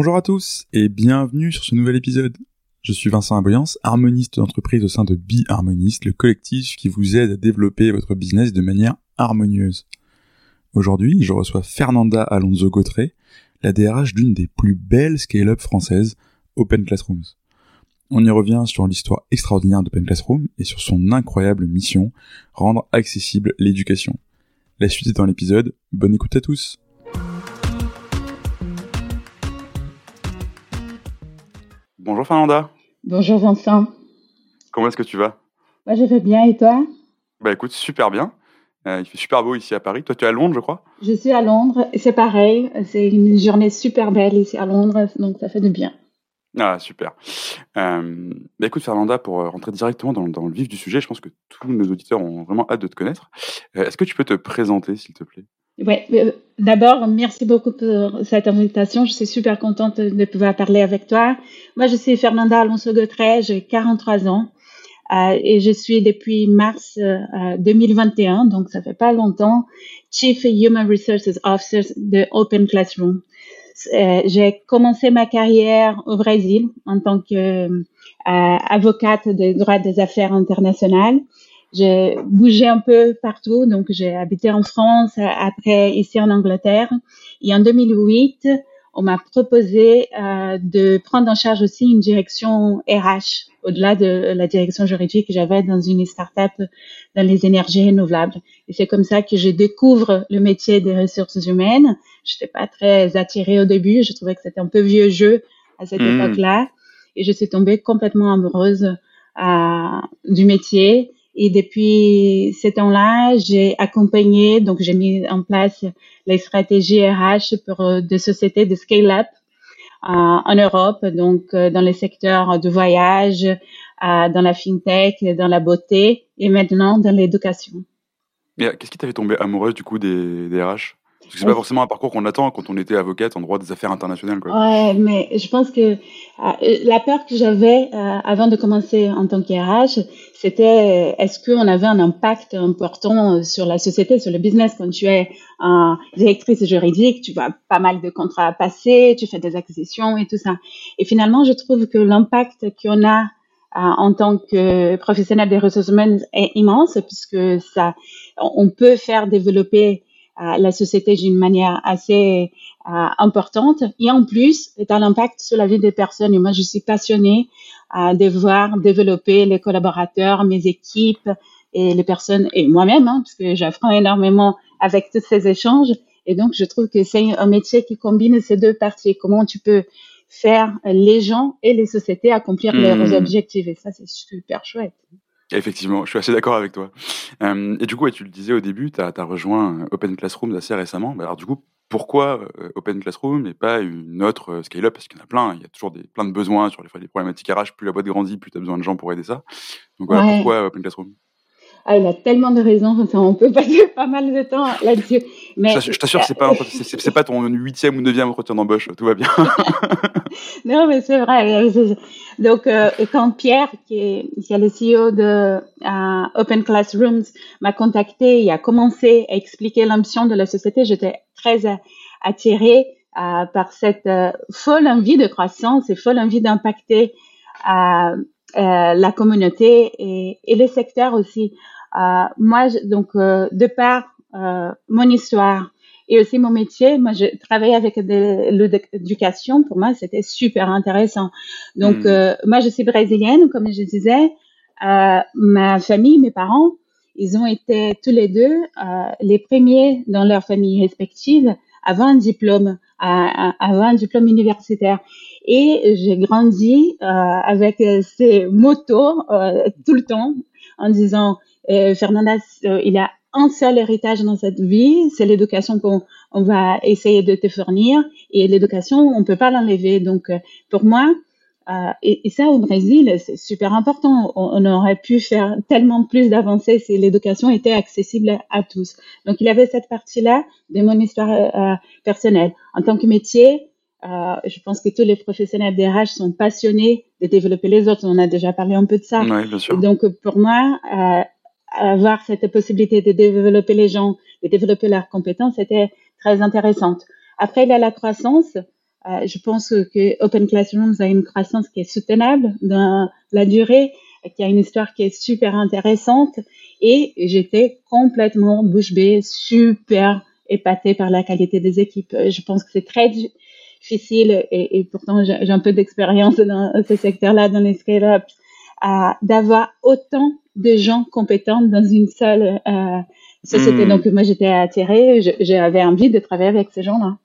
Bonjour à tous et bienvenue sur ce nouvel épisode. Je suis Vincent Aboyance, harmoniste d'entreprise au sein de Be Harmonist, le collectif qui vous aide à développer votre business de manière harmonieuse. Aujourd'hui, je reçois Fernanda Alonso Gautré, la DRH d'une des plus belles scale-up françaises, Open Classrooms. On y revient sur l'histoire extraordinaire d'Open Classroom et sur son incroyable mission, rendre accessible l'éducation. La suite est dans l'épisode, bonne écoute à tous Bonjour Fernanda. Bonjour Vincent. Comment est-ce que tu vas? Moi je vais bien et toi? Bah écoute, super bien. Euh, il fait super beau ici à Paris. Toi tu es à Londres je crois? Je suis à Londres et c'est pareil. C'est une journée super belle ici à Londres, donc ça fait du bien. Ah super. Euh, bah écoute Fernanda, pour euh, rentrer directement dans, dans, le vif du sujet, je pense que tous nos auditeurs ont vraiment hâte de te connaître. Euh, est-ce que tu peux te présenter s'il te plaît? Oui, euh, d'abord, merci beaucoup pour cette invitation. Je suis super contente de pouvoir parler avec toi. Moi, je suis Fernanda Alonso Gautret, j'ai 43 ans euh, et je suis depuis mars euh, 2021, donc ça fait pas longtemps, Chief Human Resources Officer de Open Classroom. Euh, j'ai commencé ma carrière au Brésil en tant qu'avocate euh, de droit des affaires internationales. J'ai bougé un peu partout, donc j'ai habité en France, après ici en Angleterre. Et en 2008, on m'a proposé euh, de prendre en charge aussi une direction RH, au-delà de la direction juridique que j'avais dans une start-up dans les énergies renouvelables. Et c'est comme ça que je découvre le métier des ressources humaines. Je n'étais pas très attirée au début, je trouvais que c'était un peu vieux jeu à cette mmh. époque-là. Et je suis tombée complètement amoureuse euh, du métier et depuis ce temps-là, j'ai accompagné, donc j'ai mis en place les stratégies RH pour euh, des sociétés de scale-up euh, en Europe, donc euh, dans les secteurs de voyage, dans la fintech, dans la beauté et maintenant dans l'éducation. Qu'est-ce qui t'avait tombé amoureuse du coup des, des RH parce que c'est pas forcément un parcours qu'on attend quand on était avocate en droit des affaires internationales. Quoi. Ouais, mais je pense que euh, la peur que j'avais euh, avant de commencer en tant qu'RH, c'était est-ce qu'on avait un impact important sur la société, sur le business? Quand tu es euh, directrice juridique, tu vois pas mal de contrats passer, tu fais des acquisitions et tout ça. Et finalement, je trouve que l'impact qu'on a en tant que professionnel des ressources humaines est immense puisque ça, on peut faire développer la société d'une manière assez euh, importante et en plus est un impact sur la vie des personnes. Et moi, je suis passionnée euh, de voir développer les collaborateurs, mes équipes et les personnes et moi-même, hein, parce que j'apprends énormément avec tous ces échanges. Et donc, je trouve que c'est un métier qui combine ces deux parties. Comment tu peux faire les gens et les sociétés accomplir leurs mmh. objectifs. Et ça, c'est super chouette. Effectivement, je suis assez d'accord avec toi. Euh, et du coup, tu le disais au début, tu as, as, rejoint Open Classroom assez récemment. Alors du coup, pourquoi euh, Open Classroom et pas une autre euh, scale-up? Parce qu'il y en a plein, il y a toujours des, plein de besoins sur les, les problématiques RH. Plus la boîte grandit, plus tu as besoin de gens pour aider ça. Donc voilà, ouais. pourquoi Open Classroom? Ah, il a tellement de raisons, on peut passer pas mal de temps là-dessus. Mais je t'assure, c'est pas c'est pas ton huitième ou neuvième entretien d'embauche, tout va bien. non, mais c'est vrai. Donc, euh, quand Pierre, qui est, qui est le CEO de euh, Open Classrooms, m'a contacté et a commencé à expliquer l'ambition de la société, j'étais très attirée euh, par cette euh, folle envie de croissance et folle envie d'impacter euh, la communauté et, et le secteur aussi. Euh, moi, donc, euh, de par euh, mon histoire et aussi mon métier, moi, je travaillais avec l'éducation. Pour moi, c'était super intéressant. Donc, mmh. moi, je suis brésilienne, comme je disais. ma famille, mes parents, ils ont été tous les deux les premiers dans leur famille respective avant un diplôme, avant un diplôme universitaire. Et j'ai grandi euh, avec ces motos euh, tout le temps en disant euh, Fernanda, euh, il y a un seul héritage dans cette vie, c'est l'éducation qu'on on va essayer de te fournir. Et l'éducation, on peut pas l'enlever. Donc, euh, pour moi, euh, et, et, ça au Brésil, c'est super important. On, on, aurait pu faire tellement plus d'avancées si l'éducation était accessible à tous. Donc, il y avait cette partie-là de mon histoire euh, personnelle. En tant que métier, euh, je pense que tous les professionnels des sont passionnés de développer les autres. On a déjà parlé un peu de ça. Ouais, bien sûr. donc, pour moi, avoir cette possibilité de développer les gens, de développer leurs compétences, c'était très intéressante. Après, il y a la croissance. je pense que Open Classrooms a une croissance qui est soutenable dans la durée, qui a une histoire qui est super intéressante. Et j'étais complètement bouche bée, super épatée par la qualité des équipes. Je pense que c'est très difficile et, et pourtant j'ai un peu d'expérience dans ce secteur-là, dans les scale-ups, d'avoir autant de gens compétents dans une seule euh, société. Hmm. Donc moi j'étais attirée, j'avais envie de travailler avec ces gens-là.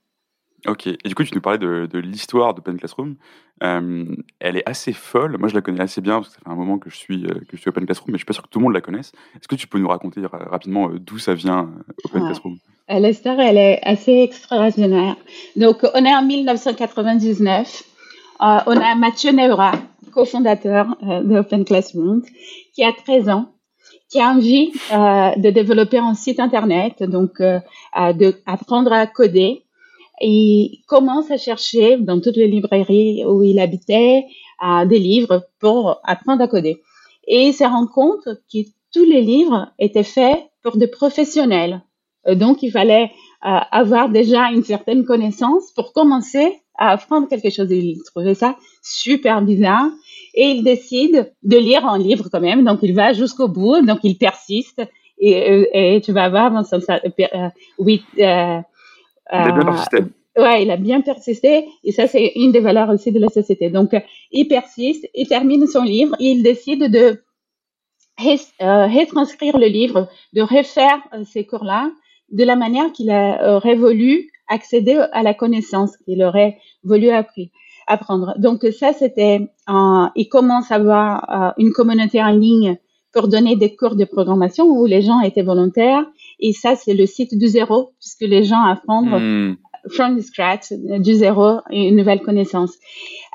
Ok, et du coup tu nous parlais de, de l'histoire d'Open Classroom. Euh, elle est assez folle, moi je la connais assez bien parce que ça fait un moment que je suis, euh, que je suis Open Classroom, mais je suis pas sûr que tout le monde la connaisse. Est-ce que tu peux nous raconter rapidement d'où ça vient Open Classroom? L'histoire elle est assez extraordinaire. Donc on est en 1999, on a Mathieu Neura, cofondateur de Open Classroom, qui a 13 ans, qui a envie euh, de développer un site internet, donc euh, de apprendre à coder. Il commence à chercher dans toutes les librairies où il habitait euh, des livres pour apprendre à coder. Et il se rend compte que tous les livres étaient faits pour des professionnels. Donc, il fallait avoir déjà une certaine connaissance pour commencer à apprendre quelque chose. Il trouvait ça super bizarre et il décide de lire un livre quand même. Donc, il va jusqu'au bout, donc il persiste et, euh, et tu vas voir, ça, ça, euh, oui. Euh, il a bien persisté. Ouais, il a bien persisté et ça, c'est une des valeurs aussi de la société. Donc, il persiste, il termine son livre et il décide de retranscrire le livre, de refaire ces cours-là de la manière qu'il aurait voulu accéder à la connaissance qu'il aurait voulu apprendre apprendre. Donc ça, c'était, euh, il commence à avoir euh, une communauté en ligne pour donner des cours de programmation où les gens étaient volontaires. Et ça, c'est le site du zéro, puisque les gens apprennent hmm. from scratch, du zéro, une nouvelle connaissance.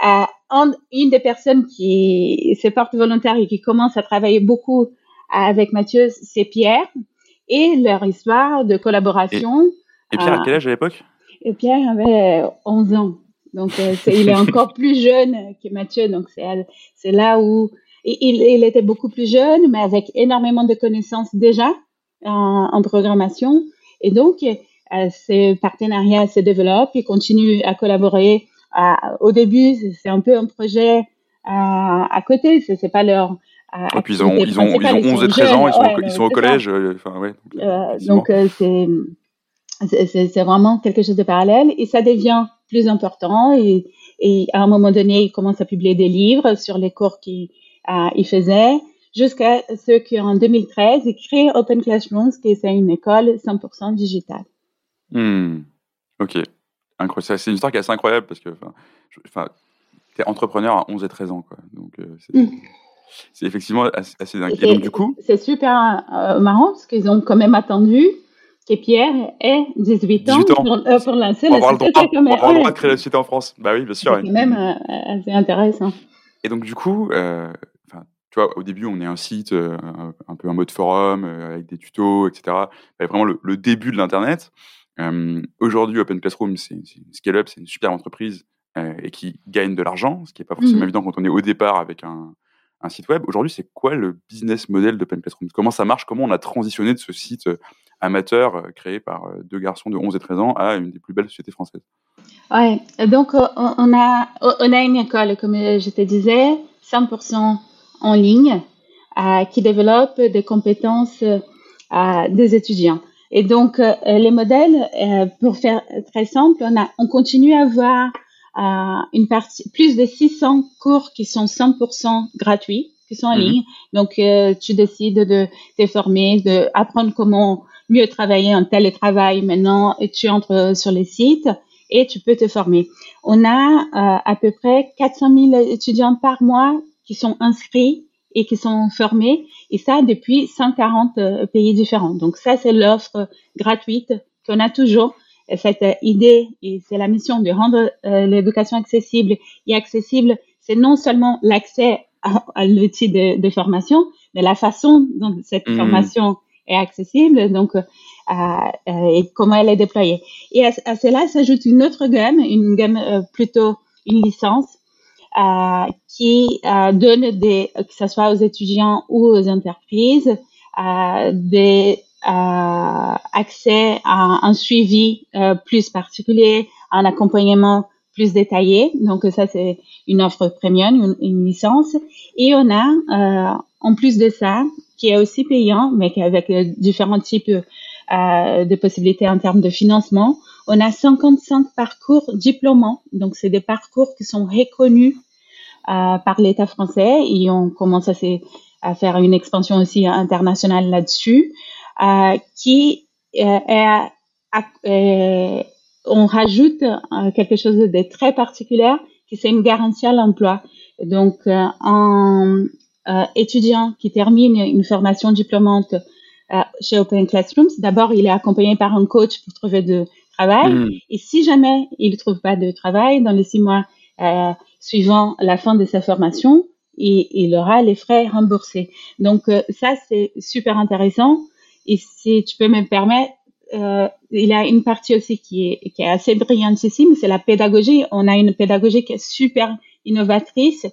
Euh, une des personnes qui se porte volontaire et qui commence à travailler beaucoup avec Mathieu, c'est Pierre. Et leur histoire de collaboration. Et, et Pierre, à quel âge à l'époque? Et Pierre avait 11 ans. Donc, euh, il est encore plus jeune que Mathieu. Donc, c'est là où il, il, était beaucoup plus jeune, mais avec énormément de connaissances déjà en, en programmation. Et donc, euh, ces partenariats se développent, ils continuent à collaborer. Euh, au début, c'est un peu un projet à côté, c'est pas leur. Et puis ils ont, ils ont, ils ont 11 et 13 ans, ils sont, ils sont au collège. Enfin, ouais, donc, c'est c'est vraiment quelque chose de parallèle et ça devient plus important et, et à un moment donné, il commence à publier des livres sur les cours qu'il euh, faisait jusqu'à ce qu'en 2013, il crée Open Classrooms, qui est une école 100% digitale. Hmm. Ok. C'est une histoire qui est assez incroyable parce que tu es entrepreneur à 11 et 13 ans. Quoi. Donc, euh, hmm. c'est effectivement assez, dingue. Et, donc, du coup. C'est super euh, marrant parce qu'ils ont quand même attendu que Pierre ait 18 ans, Pour, euh, pour, lancer la société. Pour avoir le droit de créer la société en France. Bah oui, bien sûr. C'est même euh, assez intéressant. Et donc, du coup, euh, tu vois, au début, on est un site un peu en mode forum, avec des tutos, etc. vraiment le, début de l'Internet. Aujourd'hui, Open Classroom, c'est une scale-up, c'est une super entreprise et qui gagne de l'argent, ce qui n'est pas forcément mhm. évident quand on est au départ avec un, un site web. Aujourd'hui, c'est quoi le business model d'Open Classroom? Comment ça marche? Comment on a transitionné de ce site amateur euh, créé par euh, deux garçons de 11 et 13 ans à une des plus belles sociétés françaises. Ouais, donc euh, on a, on a une école, comme je te disais, 100% en ligne, qui développe des compétences des étudiants. Et donc, les modèles, pour faire très simple, on, a, on continue à avoir une partie, plus de 600 cours qui sont 100% gratuits, qui sont en mhm. ligne. Donc, tu décides de te former, d'apprendre comment mieux travailler en télétravail maintenant et tu entres sur les sites et tu peux te former. On a euh, à peu près 400 000 étudiants par mois qui sont inscrits et qui sont formés et ça depuis 140 euh, pays différents. Donc ça, c'est l'offre gratuite qu'on a toujours. Cette idée et c'est la mission de rendre euh, l'éducation accessible et accessible, c'est non seulement l'accès à, l'outil de, de, formation, mais la façon dont cette mmh. formation est accessible, donc euh, euh, et comment elle est déployée. Et à, cela s'ajoute une autre gamme, une gamme euh, plutôt une licence qui donne des, que ce soit aux étudiants ou aux entreprises, des accès à un suivi plus particulier, un accompagnement plus détaillée. Donc ça, c'est une offre premium, une, licence. Et on a, euh, en plus de ça, qui est aussi payant, mais avec différents types euh, de possibilités en termes de financement, on a 55 parcours diplômants. Donc c'est des parcours qui sont reconnus euh, par l'État français et on commence à, faire une expansion aussi internationale là-dessus, euh, qui on rajoute euh, quelque chose de très particulier, qui c'est une garantie à l'emploi. Donc, euh, un euh, étudiant qui termine une formation diplômante chez Open Classrooms, d'abord, il est accompagné par un coach pour trouver de travail. Hmm. Et si jamais il ne trouve pas de travail dans les six mois suivant la fin de sa formation, il, il aura les frais remboursés. Donc, ça, c'est super intéressant. Et si tu peux me permettre, euh, il y a une partie aussi qui est, qui est assez brillantissime, c'est la pédagogie. On a une pédagogie qui est super innovatrice.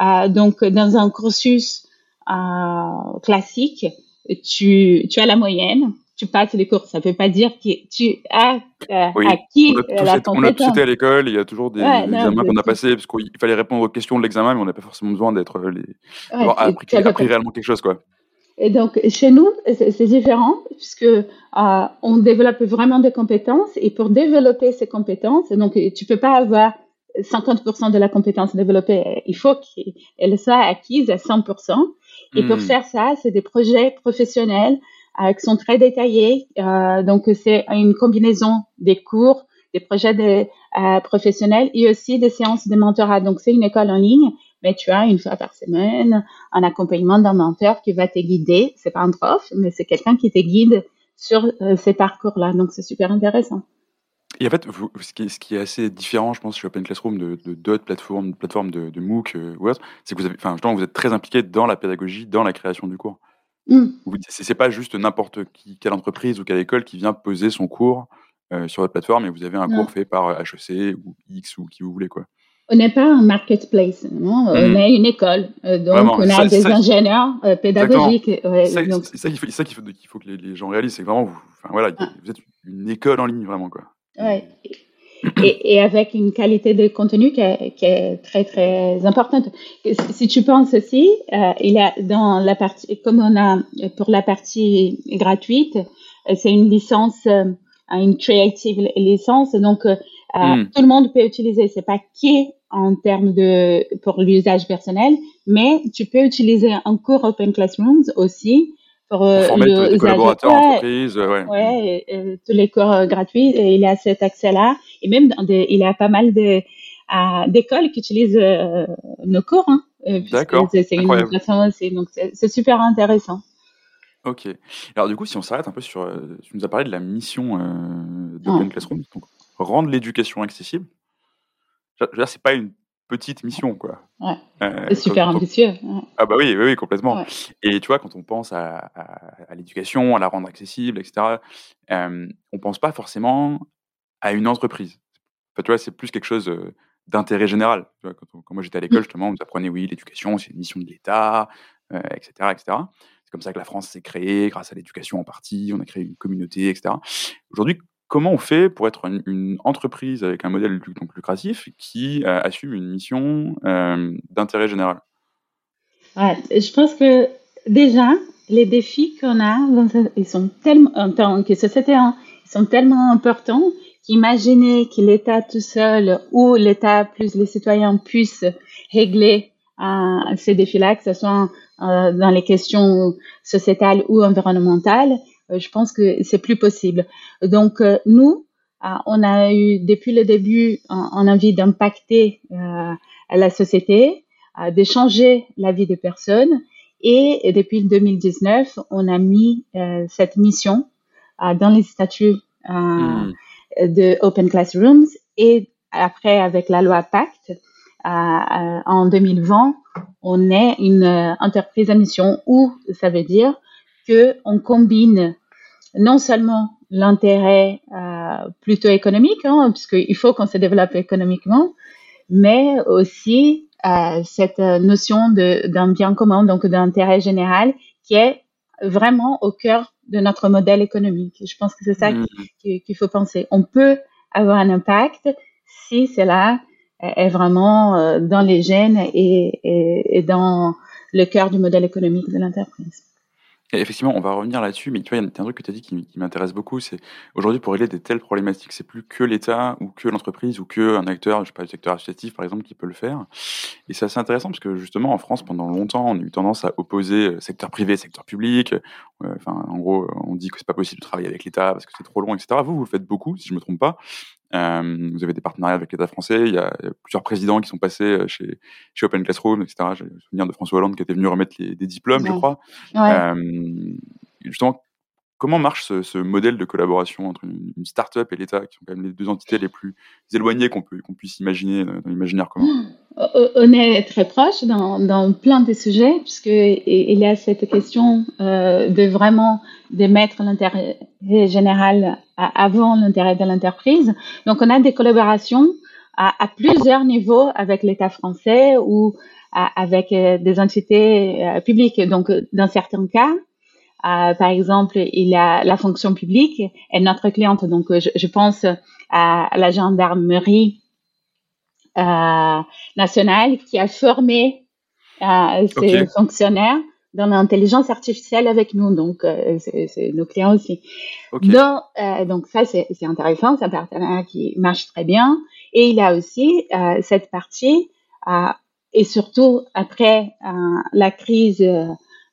Euh, donc, dans un cursus euh, classique, tu, tu as la moyenne, tu passes les cours. Ça ne veut pas dire que tu as euh, acquis on la compétence. On a tous été à l'école, il y a toujours des, examens qu'on a passés, parce qu'il fallait répondre aux questions de l'examen, mais on n'a pas forcément besoin d'être les... Ouais, appris, appris réellement quelque chose. quoi. Et donc, chez nous, c'est différent puisque euh, on développe vraiment des compétences et pour développer ces compétences, donc tu peux pas avoir 50% de la compétence développée, il faut qu'elle soit acquise à 100%. Et pour hmm. faire ça, c'est des projets professionnels euh, qui sont très détaillés. Euh, donc, c'est une combinaison des cours, des projets de, euh, professionnels et aussi des séances de mentorat. Donc, c'est une école en ligne mais tu as une fois par semaine un accompagnement d'un mentor qui va te guider. C'est pas un prof, mais c'est quelqu'un qui te guide sur ces parcours-là. Donc, c'est super intéressant. Et en fait, ce, qui est, assez différent, je pense, chez Open Classroom de d'autres plateformes, plateformes de, de MOOC euh, ou autre, c'est que vous, avez, enfin, vous êtes très impliqué dans la pédagogie, dans la création du cours. Mmh. C'est pas juste n'importe qui, quelle entreprise ou quelle école qui vient poser son cours euh, sur votre plateforme et vous avez un cours fait par HEC ou X ou qui vous voulez. quoi on n'est pas un marketplace, non? On hmm. est une école. Euh, donc, on a des ingénieurs euh, pédagogiques. c'est ça, qu'il faut, faut, que les, gens réalisent, c'est vraiment, vous, voilà, ah. vous êtes une école en ligne, vraiment. Quoi. Ouais. et, avec une qualité de contenu qui est, très, très importante. Si tu penses aussi, euh, il y a dans la partie, comme on a pour la partie gratuite, c'est une licence, une creative licence, donc hmm. tout le monde peut utiliser. C'est pas qui en termes de pour l'usage personnel, mais tu peux utiliser un cours Open Classrooms aussi pour, euh, former tous les collaborateurs entreprises, ouais. ouais tous les cours euh, gratuits. Et il a cet accès-là et même dans des, il y a pas mal d'écoles qui utilisent euh, nos cours. Hein, D'accord. C'est une façon aussi, donc c'est super intéressant. Ok. Alors du coup, si on s'arrête un peu sur, tu nous as parlé de la mission d'Open Classrooms, donc rendre l'éducation accessible c'est pas une petite mission, quoi. Ouais. Euh, c'est super ambitieux. Ah bah oui, oui, complètement. Et tu vois, quand on pense à, à, l'éducation, à la rendre accessible, etc., euh, on pense pas forcément à une entreprise. Enfin, tu vois, c'est plus quelque chose euh, d'intérêt général. Tu vois, quand, moi j'étais à l'école, mm. justement, on nous apprenait, oui, l'éducation, c'est une mission de l'État, etc., euh, etc. C'est comme ça que la France s'est créée, grâce à l'éducation en partie, on a créé une communauté, etc. Aujourd'hui, comment on fait pour être une, entreprise avec un modèle donc, lucratif qui euh, assume une mission euh, d'intérêt général? Je pense que déjà, les défis qu'on a, ils sont tellement, en tant que société, hein, ils sont tellement importants qu'imaginer que l'État tout seul ou l'État plus les citoyens puissent régler euh, ces défis-là, que ce soit dans les questions sociétales ou environnementales, je pense que c'est plus possible. Donc euh, nous, euh, on a eu depuis le début on, envie d'impacter la société, de changer la vie des personnes. Et depuis 2019, on a mis cette mission dans les statuts hmm. de Open Classrooms et après avec la loi Pacte en 2020, on est une entreprise à mission où ça veut dire que on combine non seulement l'intérêt euh, plutôt économique, hein, puisqu'il faut qu'on se développe économiquement, mais aussi euh, cette notion d'un bien commun, donc d'intérêt général, qui est vraiment au cœur de notre modèle économique. Je pense que c'est ça mmh. qu'il faut penser. On peut avoir un impact si cela est vraiment dans les gènes et, et dans le cœur du modèle économique de l'entreprise effectivement, on va revenir là-dessus, mais tu vois, il y a un truc que tu as dit qui, m'intéresse beaucoup, c'est aujourd'hui pour régler des telles problématiques, c'est plus que l'État ou que l'entreprise ou que un acteur, je sais pas, le secteur associatif par exemple, qui peut le faire. Et c'est assez intéressant parce que justement en France, pendant longtemps, on a eu tendance à opposer euh, secteur privé, secteur public. Euh, enfin, en gros, on dit que c'est pas possible de travailler avec l'État parce que c'est trop long, etc. Vous, vous le faites beaucoup, si je me trompe pas. Euh, vous avez des partenariats avec l'État français. Il y, a, plusieurs présidents qui sont passés euh, chez, chez Open Classroom, etc. J'ai le souvenir de François Hollande qui était venu remettre les, des diplômes, je crois. Euh, justement, Comment marche ce, modèle de collaboration entre une, start-up et l'État, qui sont quand même les deux entités les plus éloignées qu'on qu'on puisse imaginer dans l'imaginaire commun? On est très proche dans, plein de sujets, puisqu'il y a cette question euh, de vraiment de mettre l'intérêt général avant l'intérêt de l'entreprise. Donc, on a des collaborations à, plusieurs niveaux avec l'État français ou avec euh, des entités euh, publiques. Donc, dans certains cas, euh, par exemple, il y a la fonction publique est notre cliente. Donc, je, pense à la gendarmerie euh, nationale qui a formé euh, ses fonctionnaires dans l'intelligence artificielle avec nous. Donc, euh, c'est nos clients aussi. Donc, donc, ça, c'est intéressant. C'est un partenariat qui marche très bien. Et il a aussi cette partie, et surtout après la crise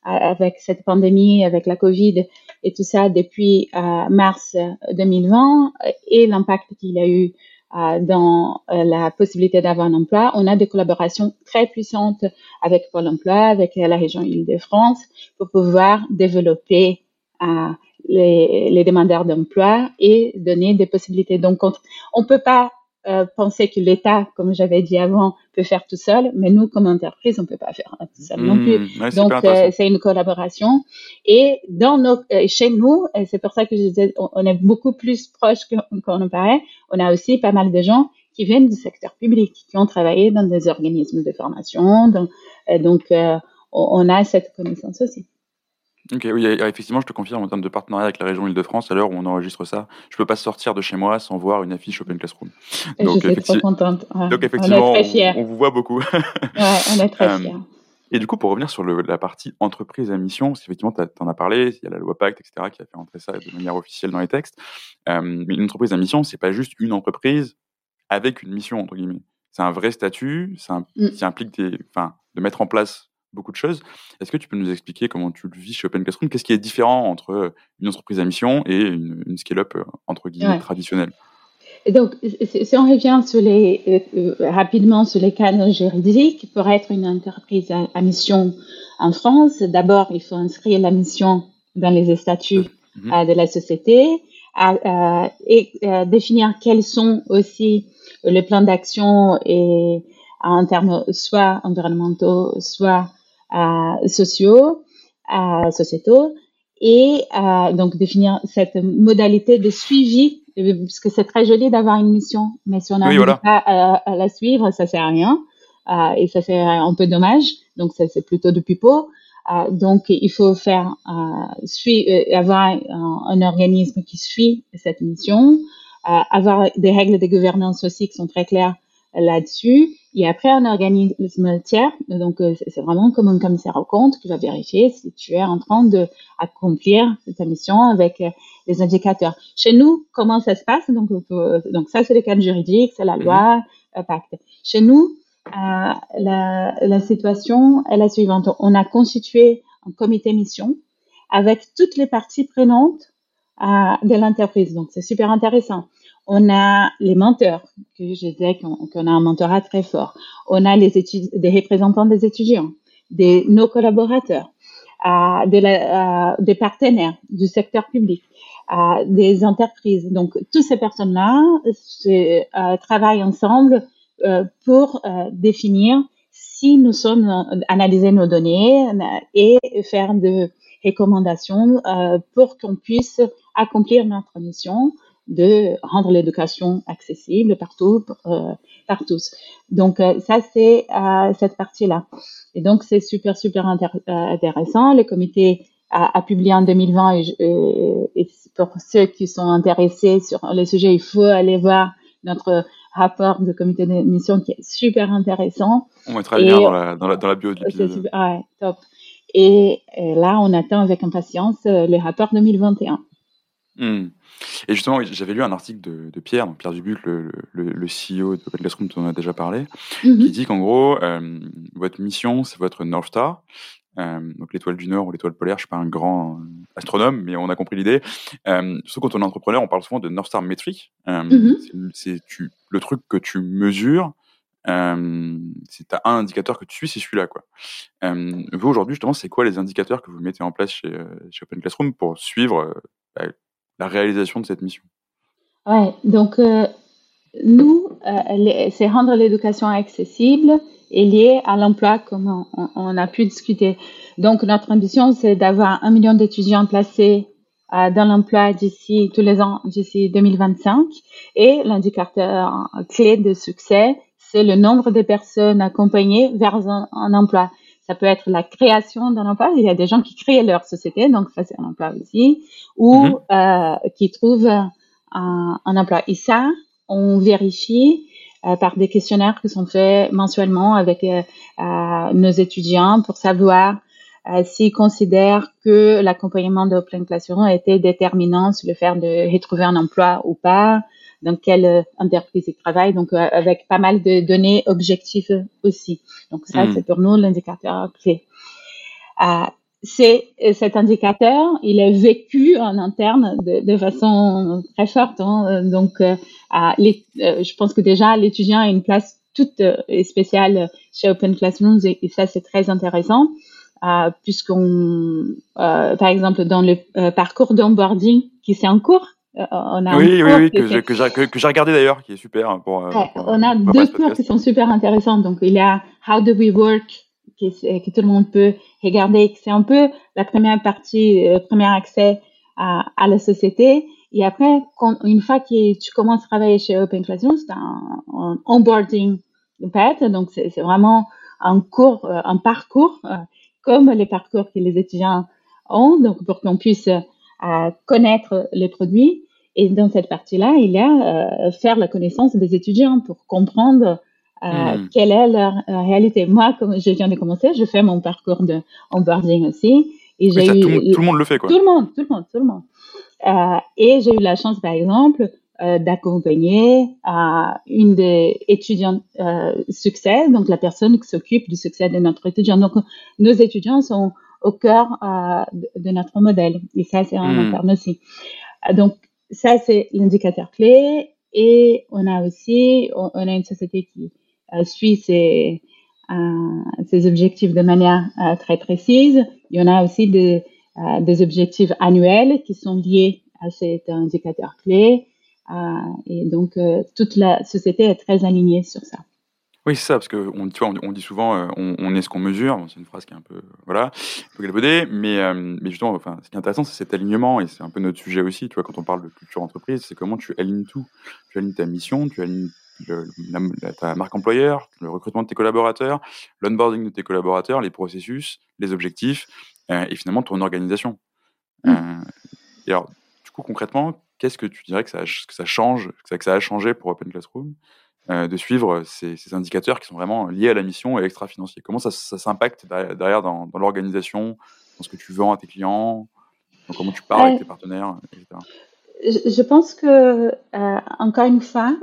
avec cette pandémie, avec la Covid et tout ça depuis euh, mars 2020 et l'impact qu'il a eu euh, dans euh, la possibilité d'avoir un emploi. On a des collaborations très puissantes avec Pôle emploi, avec la région Île-de-France pour pouvoir développer les, les demandeurs d'emploi et donner des possibilités. Donc, on ne peut pas euh, penser que l'État, comme j'avais dit avant, peut faire tout seul, mais nous, comme entreprise, on peut pas faire tout seul non plus. Mmh, Donc, euh, c'est une collaboration. Et dans nos, euh, chez nous, c'est pour ça que je disais, on, est beaucoup plus proche qu'on ne paraît. On a aussi pas mal de gens qui viennent du secteur public, qui ont travaillé dans des organismes de formation. donc, on a cette connaissance aussi. Ok, oui, effectivement, je te confirme en termes de partenariat avec la région Île-de-France, à l'heure où on enregistre ça, je peux pas sortir de chez moi sans voir une affiche Open Classroom. Donc, je suis trop contente. Donc effectivement, on, vous voit beaucoup. ouais, on est très euh, fiers. Et du coup, pour revenir sur le, la partie entreprise à mission, parce qu'effectivement, tu en as parlé, il y a la loi Pacte, etc., qui a fait entrer ça de manière officielle dans les textes. Euh, mais une entreprise à mission, c'est pas juste une entreprise avec une mission, entre guillemets. C'est un vrai statut, ça, mm. qui implique des, de mettre en place beaucoup de choses. Est-ce que tu peux nous expliquer comment tu le vis chez Open Classroom? Qu'est-ce qui est différent entre euh, une entreprise à mission et une, scale-up euh, entre guillemets traditionnelle? Donc, si on revient sur les, euh, rapidement sur les cadres juridiques, pour être une entreprise à, mission en France, d'abord, il faut inscrire la mission dans les statuts mmh. de la société et définir quels sont aussi les plans d'action et en termes soit environnementaux, soit sociaux, sociétaux, et donc définir cette modalité de suivi, parce que c'est très joli d'avoir une mission, mais si on n'arrive pas à, la suivre, ça sert à rien, et ça c'est un peu dommage. Donc ça c'est plutôt du pipeau. donc il faut faire euh, avoir un, organisme qui suit cette mission, avoir des règles de gouvernance aussi qui sont très claires là-dessus. Et après, un organisme tiers, donc euh, c'est vraiment comme un commissaire au compte qui va vérifier si tu es en train de accomplir ta mission avec euh, les indicateurs. Chez nous, comment ça se passe? Donc, donc ça, c'est le cadre juridique, c'est la mhm. loi, euh, pacte. Chez nous, la, la situation est la suivante. On a constitué un comité mission avec toutes les parties prenantes de l'entreprise. Donc, c'est super intéressant on a les menteurs, que je disais qu'on a un mentorat très fort. On a les des représentants des étudiants, des, nos collaborateurs, des partenaires du secteur public, des entreprises. Donc, toutes ces personnes-là euh, travaillent ensemble euh, pour euh, définir si nous sommes analyser nos données et faire des recommandations pour qu'on puisse accomplir notre mission de rendre l'éducation accessible partout euh, par tous. Donc euh, ça c'est euh, cette partie-là. Et donc c'est super super intéressant. Le comité a, a, publié en 2020 et, et, pour ceux qui sont intéressés sur le sujet, il faut aller voir notre rapport de comité d'émission qui est super intéressant. On mettra le lien dans la, dans, la, dans la bio de l'épisode. Ouais, top. Et, là, on attend avec impatience le rapport 2021. Et justement, j'avais lu un article de, Pierre, donc Pierre Dubuc, le, le, CEO de Open Classroom dont on a déjà parlé, mm-hmm. qui dit qu'en gros, euh, votre mission, c'est votre North Star. Euh, donc l'étoile du Nord ou l'étoile polaire, je suis pas un grand astronome, mais on a compris l'idée. Euh, surtout quand on est entrepreneur, on parle souvent de North Star métrique. Euh, mm-hmm. C'est le truc que tu mesures. Euh, si tu as un indicateur que tu suis, c'est celui-là. Quoi. vous, aujourd'hui, justement, c'est quoi les indicateurs que vous mettez en place chez, chez Open Classroom pour suivre bah, la réalisation de cette mission Ouais, donc nous, c'est rendre l'éducation accessible est lié à l'emploi, comme on, a pu discuter. Donc, notre ambition, c'est d'avoir un million d'étudiants placés euh, dans l'emploi d'ici tous les ans, d'ici 2025. Et l'indicateur clé de succès, c'est le nombre de personnes accompagnées vers un, emploi. Ça peut être la création d'un emploi. Il y a des gens qui créent leur société, donc ça c'est un emploi aussi, ou mm-hmm. euh, qui trouvent un, un emploi. Et ça, on vérifie euh, par des questionnaires qui sont faits mensuellement avec euh, nos étudiants pour savoir s'ils considèrent que l'accompagnement de plein Classroom a été déterminant sur le fait de retrouver un emploi ou pas, dans quelle entreprise ils travaillent, donc avec pas mal de données objectives aussi. Donc ça, hmm. c'est pour nous l'indicateur clé. Euh, c'est cet indicateur, il est vécu en interne de, de façon très forte. Hein. Donc, euh, les, euh, je pense que déjà l'étudiant a une place toute euh, spéciale chez Open Classrooms et, ça c'est très intéressant. puisqu'on, par exemple, dans le parcours d'onboarding qui c'est en cours, on a oui, oui, oui, que, que, j'ai regardé d'ailleurs, qui est super. Pour, on a deux cours qui sont super intéressants. Donc, il y a How do we work que, tout le monde peut regarder. C'est un peu la première partie, le euh, premier accès à, à, la société. Et après, quand, une fois que tu commences à travailler chez Open Classroom, c'est un, onboarding path. Donc, c'est vraiment un cours, euh, un parcours, euh, comme les parcours que les étudiants ont, donc pour qu'on puisse connaître les produits. Et dans cette partie-là, il y a faire la connaissance des étudiants pour comprendre euh, hmm. quelle est leur, réalité. Moi, comme je viens de commencer, je fais mon parcours de onboarding aussi. Et j'ai eu, tout, le monde le fait, quoi. Tout le monde, tout le monde, tout le monde. Euh, et j'ai eu la chance, par exemple, euh, d'accompagner euh, une des étudiantes euh, succès, donc la personne qui s'occupe du succès de notre étudiant. Donc, nos étudiants sont au cœur euh, de, notre modèle. Et ça, c'est un hmm. interne aussi. donc, ça, c'est l'indicateur clé. Et on a aussi, on a une société qui euh, suit ses, euh, ses, objectifs de manière euh, très précise. Il y en a aussi des, des objectifs annuels qui sont liés à cet indicateur clé. et donc, toute la société est très alignée sur ça. Oui, c'est ça, parce que on, tu vois, on, dit souvent on, est ce qu'on mesure. c'est une phrase qui est un peu, voilà, un peu galvaudée, mais, mais justement, enfin, ce qui est intéressant, c'est cet alignement, et c'est un peu notre sujet aussi. Tu vois, quand on parle de culture entreprise, c'est comment tu alignes tout. Tu alignes ta mission, tu alignes ta marque employeur, le recrutement de tes collaborateurs, l'onboarding de tes collaborateurs, les processus, les objectifs euh, et finalement ton organisation. Mmh. Euh, et alors, du coup, concrètement, qu'est-ce que tu dirais que ça, que ça change, que ça, que ça a changé pour Open Classroom? euh, de suivre ces, indicateurs qui sont vraiment liés à la mission et extra-financiers. Comment ça, s'impacte derrière, dans, dans l'organisation, dans ce que tu vends à tes clients, dans comment tu parles avec tes partenaires, etc je pense que, euh, encore une fois,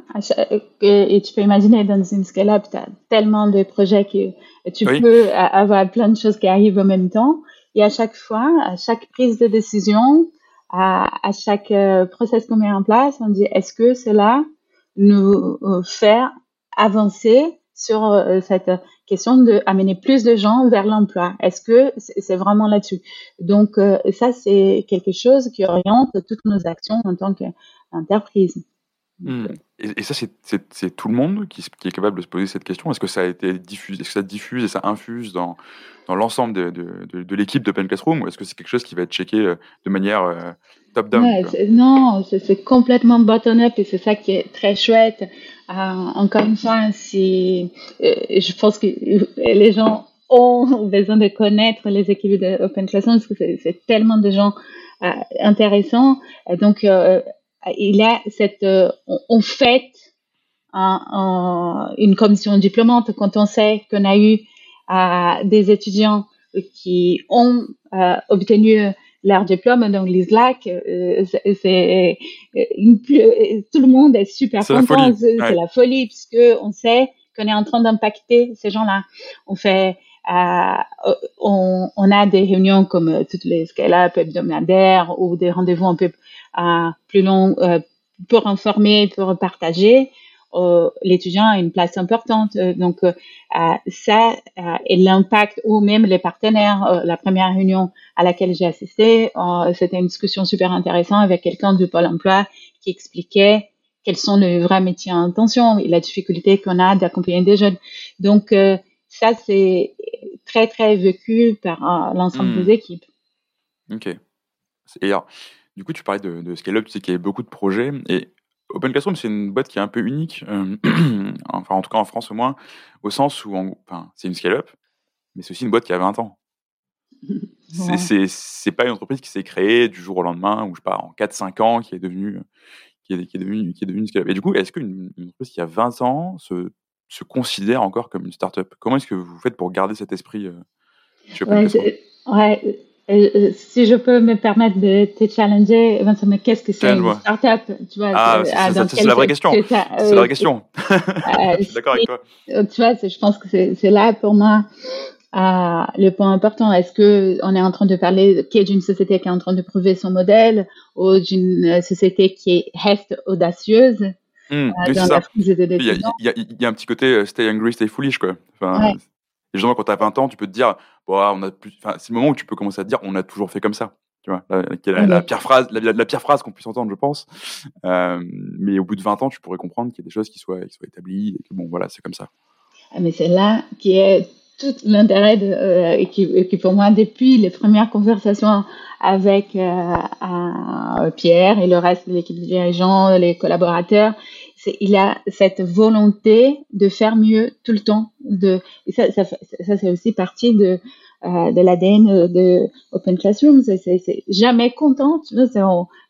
et tu peux imaginer dans une scale-up, tu as tellement de projets que tu peux avoir plein de choses qui arrivent en même temps. Et à chaque fois, à chaque prise de décision, à, à chaque euh, process qu'on met en place, on dit est-ce que cela nous euh, fait avancer sur euh, cette question de amener plus de gens vers l'emploi. Est-ce que c'est vraiment là-dessus? Donc euh, ça, c'est quelque chose qui oriente toutes nos actions en tant qu'entreprise. Hmm. Et, ça, c'est tout le monde qui, est capable de se poser cette question. Est-ce que ça a été diffusé, est-ce que ça diffuse et ça infuse dans, dans l'ensemble de, de, de, l'équipe d'Open Classroom ou est-ce que c'est quelque chose qui va être checké euh, de manière top-down Non, c'est complètement bottom-up et c'est ça qui est très chouette. Euh, encore une fois, euh, je pense que les gens ont besoin de connaître les équipes de Open Classroom parce que c'est tellement de gens intéressants. donc, il y a cette, on, fête une commission diplômante, quand on sait qu'on a eu des étudiants qui ont obtenu leur diplôme, donc l'ISLAC, c'est tout le monde est super content, c'est la folie puisque on sait qu'on est en train d'impacter ces gens-là. On fait euh, on, on, a des réunions comme euh, toutes les scale-up hebdomadaires ou des rendez-vous un peu euh, plus longs euh, pour informer, pour partager. Euh, l'étudiant a une place importante. Donc ça et l'impact ou même les partenaires. la première réunion à laquelle j'ai assisté, c'était une discussion super intéressante avec quelqu'un du Pôle Emploi qui expliquait quels sont les vrais métiers en tension et la difficulté qu'on a d'accompagner des jeunes. Donc ça, c'est très, très vécu par euh, l'ensemble des hmm. équipes. Ok. Et alors, du coup, tu parlais de, de Scale-Up, tu sais qu'il y a beaucoup de projets. Et Open Classroom, c'est une boîte qui est un peu unique, euh, enfin, en tout cas en France au moins, au sens où enfin, c'est une Scale-Up, mais c'est aussi une boîte qui a 20 ans. C'est pas une entreprise qui s'est créée du jour au lendemain, ou je sais pas, en 4-5 ans, qui est devenue qui est, qui est devenue qui est devenue une scale-up. Et du coup, est-ce qu'une entreprise qui a 20 ans se se considère encore comme une start-up? Comment est-ce que vous faites pour garder cet esprit euh, ouais, euh, euh, si je peux me permettre de te challenger, mais qu'est-ce que c'est une start-up? Tu vois, Ah, c'est la vraie question. C'est la vraie question. je suis d'accord avec toi. Tu vois, je pense que c'est là pour moi le point important. Est-ce que on est en train de parler d'une société qui est en train de prouver son modèle ou d'une société qui reste audacieuse? Mmh, il, y a, un petit côté euh, stay angry, stay foolish, quoi. Enfin, gens, quand tu as 20 ans, tu peux te dire, on a plus... enfin, c'est le moment où tu peux commencer à te dire, on a toujours fait comme ça. Tu vois, la, la, pire phrase, la, pire phrase qu'on puisse entendre, je pense. Euh, mais au bout de 20 ans, tu pourrais comprendre qu'il y a des choses qui soient, qui soient établies et que bon, voilà, c'est comme ça. Ah, mais c'est là qui est tout l'intérêt de, euh, et, qui, qui, pour moi, depuis les premières conversations avec Pierre et le reste de l'équipe de dirigeants, les collaborateurs, il a cette volonté de faire mieux tout le temps. De, et ça, ça, ça c'est aussi partie de, euh, de l'ADN de Open Classroom. C'est jamais content, tu vois,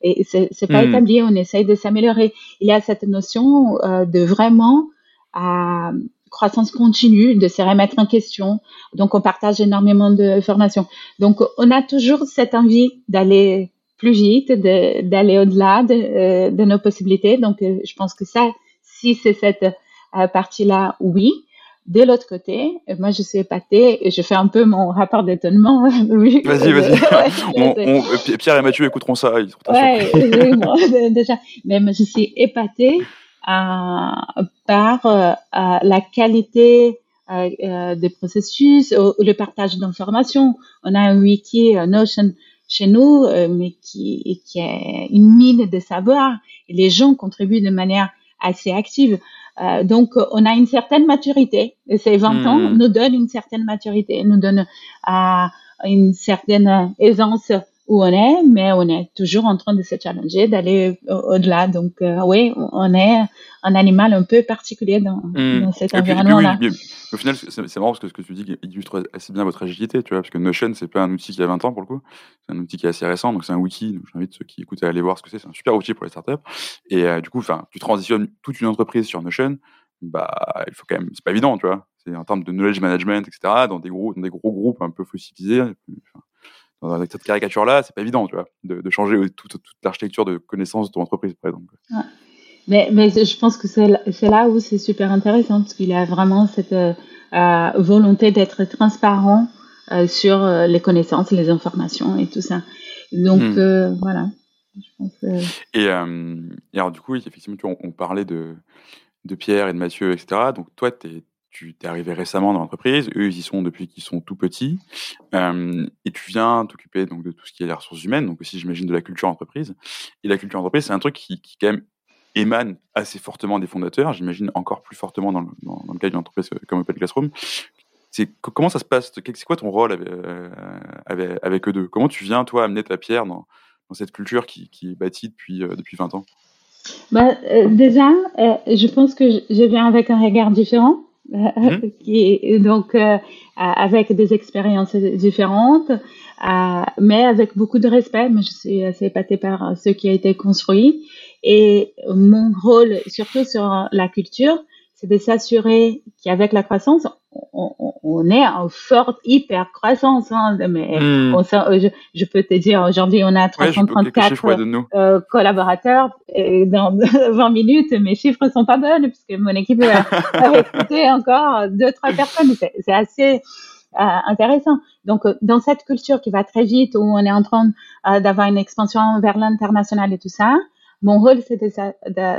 et c'est pas hmm. établi, on essaye de s'améliorer. Il y a cette notion euh, de vraiment euh, croissance continue, de se remettre en question. Donc, on partage énormément de formations. Donc, on a toujours cette envie d'aller plus vite, d'aller au-delà de, euh, de, nos possibilités. Donc, euh, je pense que ça, si c'est cette euh, partie-là, oui. De l'autre côté, moi, je suis épatée et je fais un peu mon rapport d'étonnement. vas-y, vas-y. Pierre et Mathieu écouteront ça. Ils oui, déjà. Mais je suis épatée par la qualité des processus, le partage d'informations. On a un wiki Notion chez nous, euh, mais qui, qui est une mine de savoir. Et les gens contribuent de manière assez active. Euh, donc, on a une certaine maturité. Et ces 20 ans hmm. nous donnent une certaine maturité, nous donnent euh, une certaine aisance où on est, mais on est toujours en train de se challenger, d'aller au-delà. Donc, euh, oui, on est un animal un peu particulier dans, mmh. cet environnement-là. au final, c'est marrant parce que ce que tu dis illustre assez bien votre agilité, tu vois, parce que Notion, c'est pas un outil qui a 20 ans pour le coup, c'est un outil qui est assez récent, donc c'est un wiki. J'invite ceux qui écoutent à aller voir ce que c'est. C'est un super outil pour les startups. Et euh, du coup, enfin, tu transitionnes toute une entreprise sur Notion, bah, il faut quand même, c'est pas évident, tu vois. C'est en termes de knowledge management, etc., dans des gros, dans des gros groupes un peu fossilisés avec cette caricature-là, c'est pas évident, tu vois, de, changer toute, toute l'architecture de connaissances de ton entreprise, par exemple. Mais, mais je pense que c'est là où c'est super intéressant, parce qu'il a vraiment cette euh, euh, volonté d'être transparent euh, sur les connaissances, les informations et tout ça. Donc, hmm. voilà. et, et, alors, du coup, effectivement, on, on parlait de, de Pierre et de Mathieu, etc. Donc, toi, tu es tu t'es arrivé récemment dans l'entreprise, eux ils y sont depuis qu'ils sont tout petits, euh, et tu viens t'occuper donc de tout ce qui est les ressources humaines, donc aussi j'imagine de la culture entreprise. Et la culture entreprise, c'est un truc qui, quand même émane assez fortement des fondateurs, j'imagine encore plus fortement dans le, dans, cas d'une entreprise comme Open Classroom. Comment ça se passe? C'est quoi ton rôle avec, euh, avec, eux deux? Comment tu viens toi amener ta pierre dans, cette culture qui, qui, est bâtie depuis euh, depuis 20 ans? Bah, déjà, je pense que je viens avec un regard différent. Mhm. qui donc euh, avec des expériences différentes, euh, mais avec beaucoup de respect. Mais je suis assez épatée par ce qui a été construit Et mon rôle, surtout sur la culture, c'est de s'assurer qu'avec la croissance, on, on, est en forte hyper croissance. Hein, mais hmm. on, je, je, peux te dire, aujourd'hui, on a 334 euh, collaborateurs. Et dans 20 minutes, mes chiffres sont pas bonnes puisque mon équipe a recruté encore deux, trois personnes. C'est assez euh, intéressant. Donc, euh, dans cette culture qui va très vite, où on est en train euh, d'avoir une expansion vers l'international et tout ça, mon rôle, c'est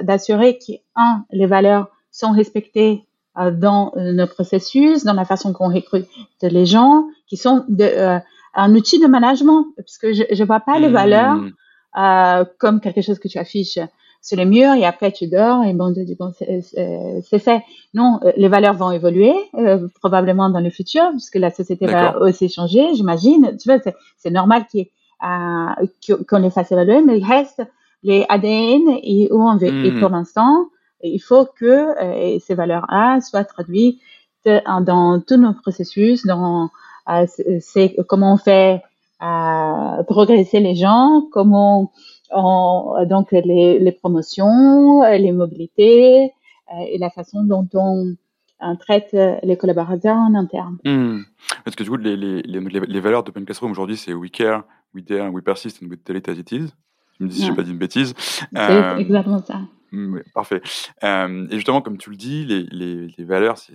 d'assurer que, un, les valeurs sont respectées dans nos processus, dans la façon qu'on recrute les gens, qui sont de, un outil de management, parce que je ne vois pas les valeurs mmh. comme quelque chose que tu affiches sur les murs et après tu dors et bon, bon c'est fait. Non, euh, les valeurs vont évoluer euh, probablement dans le futur puisque la société va aussi changer, j'imagine. Tu vois, c'est normal euh, qu'on les fasse évaluer, mais il reste les ADN et où on veut. Et hmm. pour l'instant, il faut que ces valeurs-là soient traduites dans tous nos processus, dans c'est comment on fait progresser les gens, comment donc les, les, promotions, les mobilités euh, et la façon dont on, traite les collaborateurs en interne. Hmm. Parce que du coup, les, les, les valeurs d'Open Classroom aujourd'hui, c'est We Care, We Dare, We Persist and We Tell It As It Is? Je me dis si je n'ai pas dit une bêtise. C'est euh, exactement ça. Hmm, parfait. Et justement, comme tu le dis, les, valeurs, c'est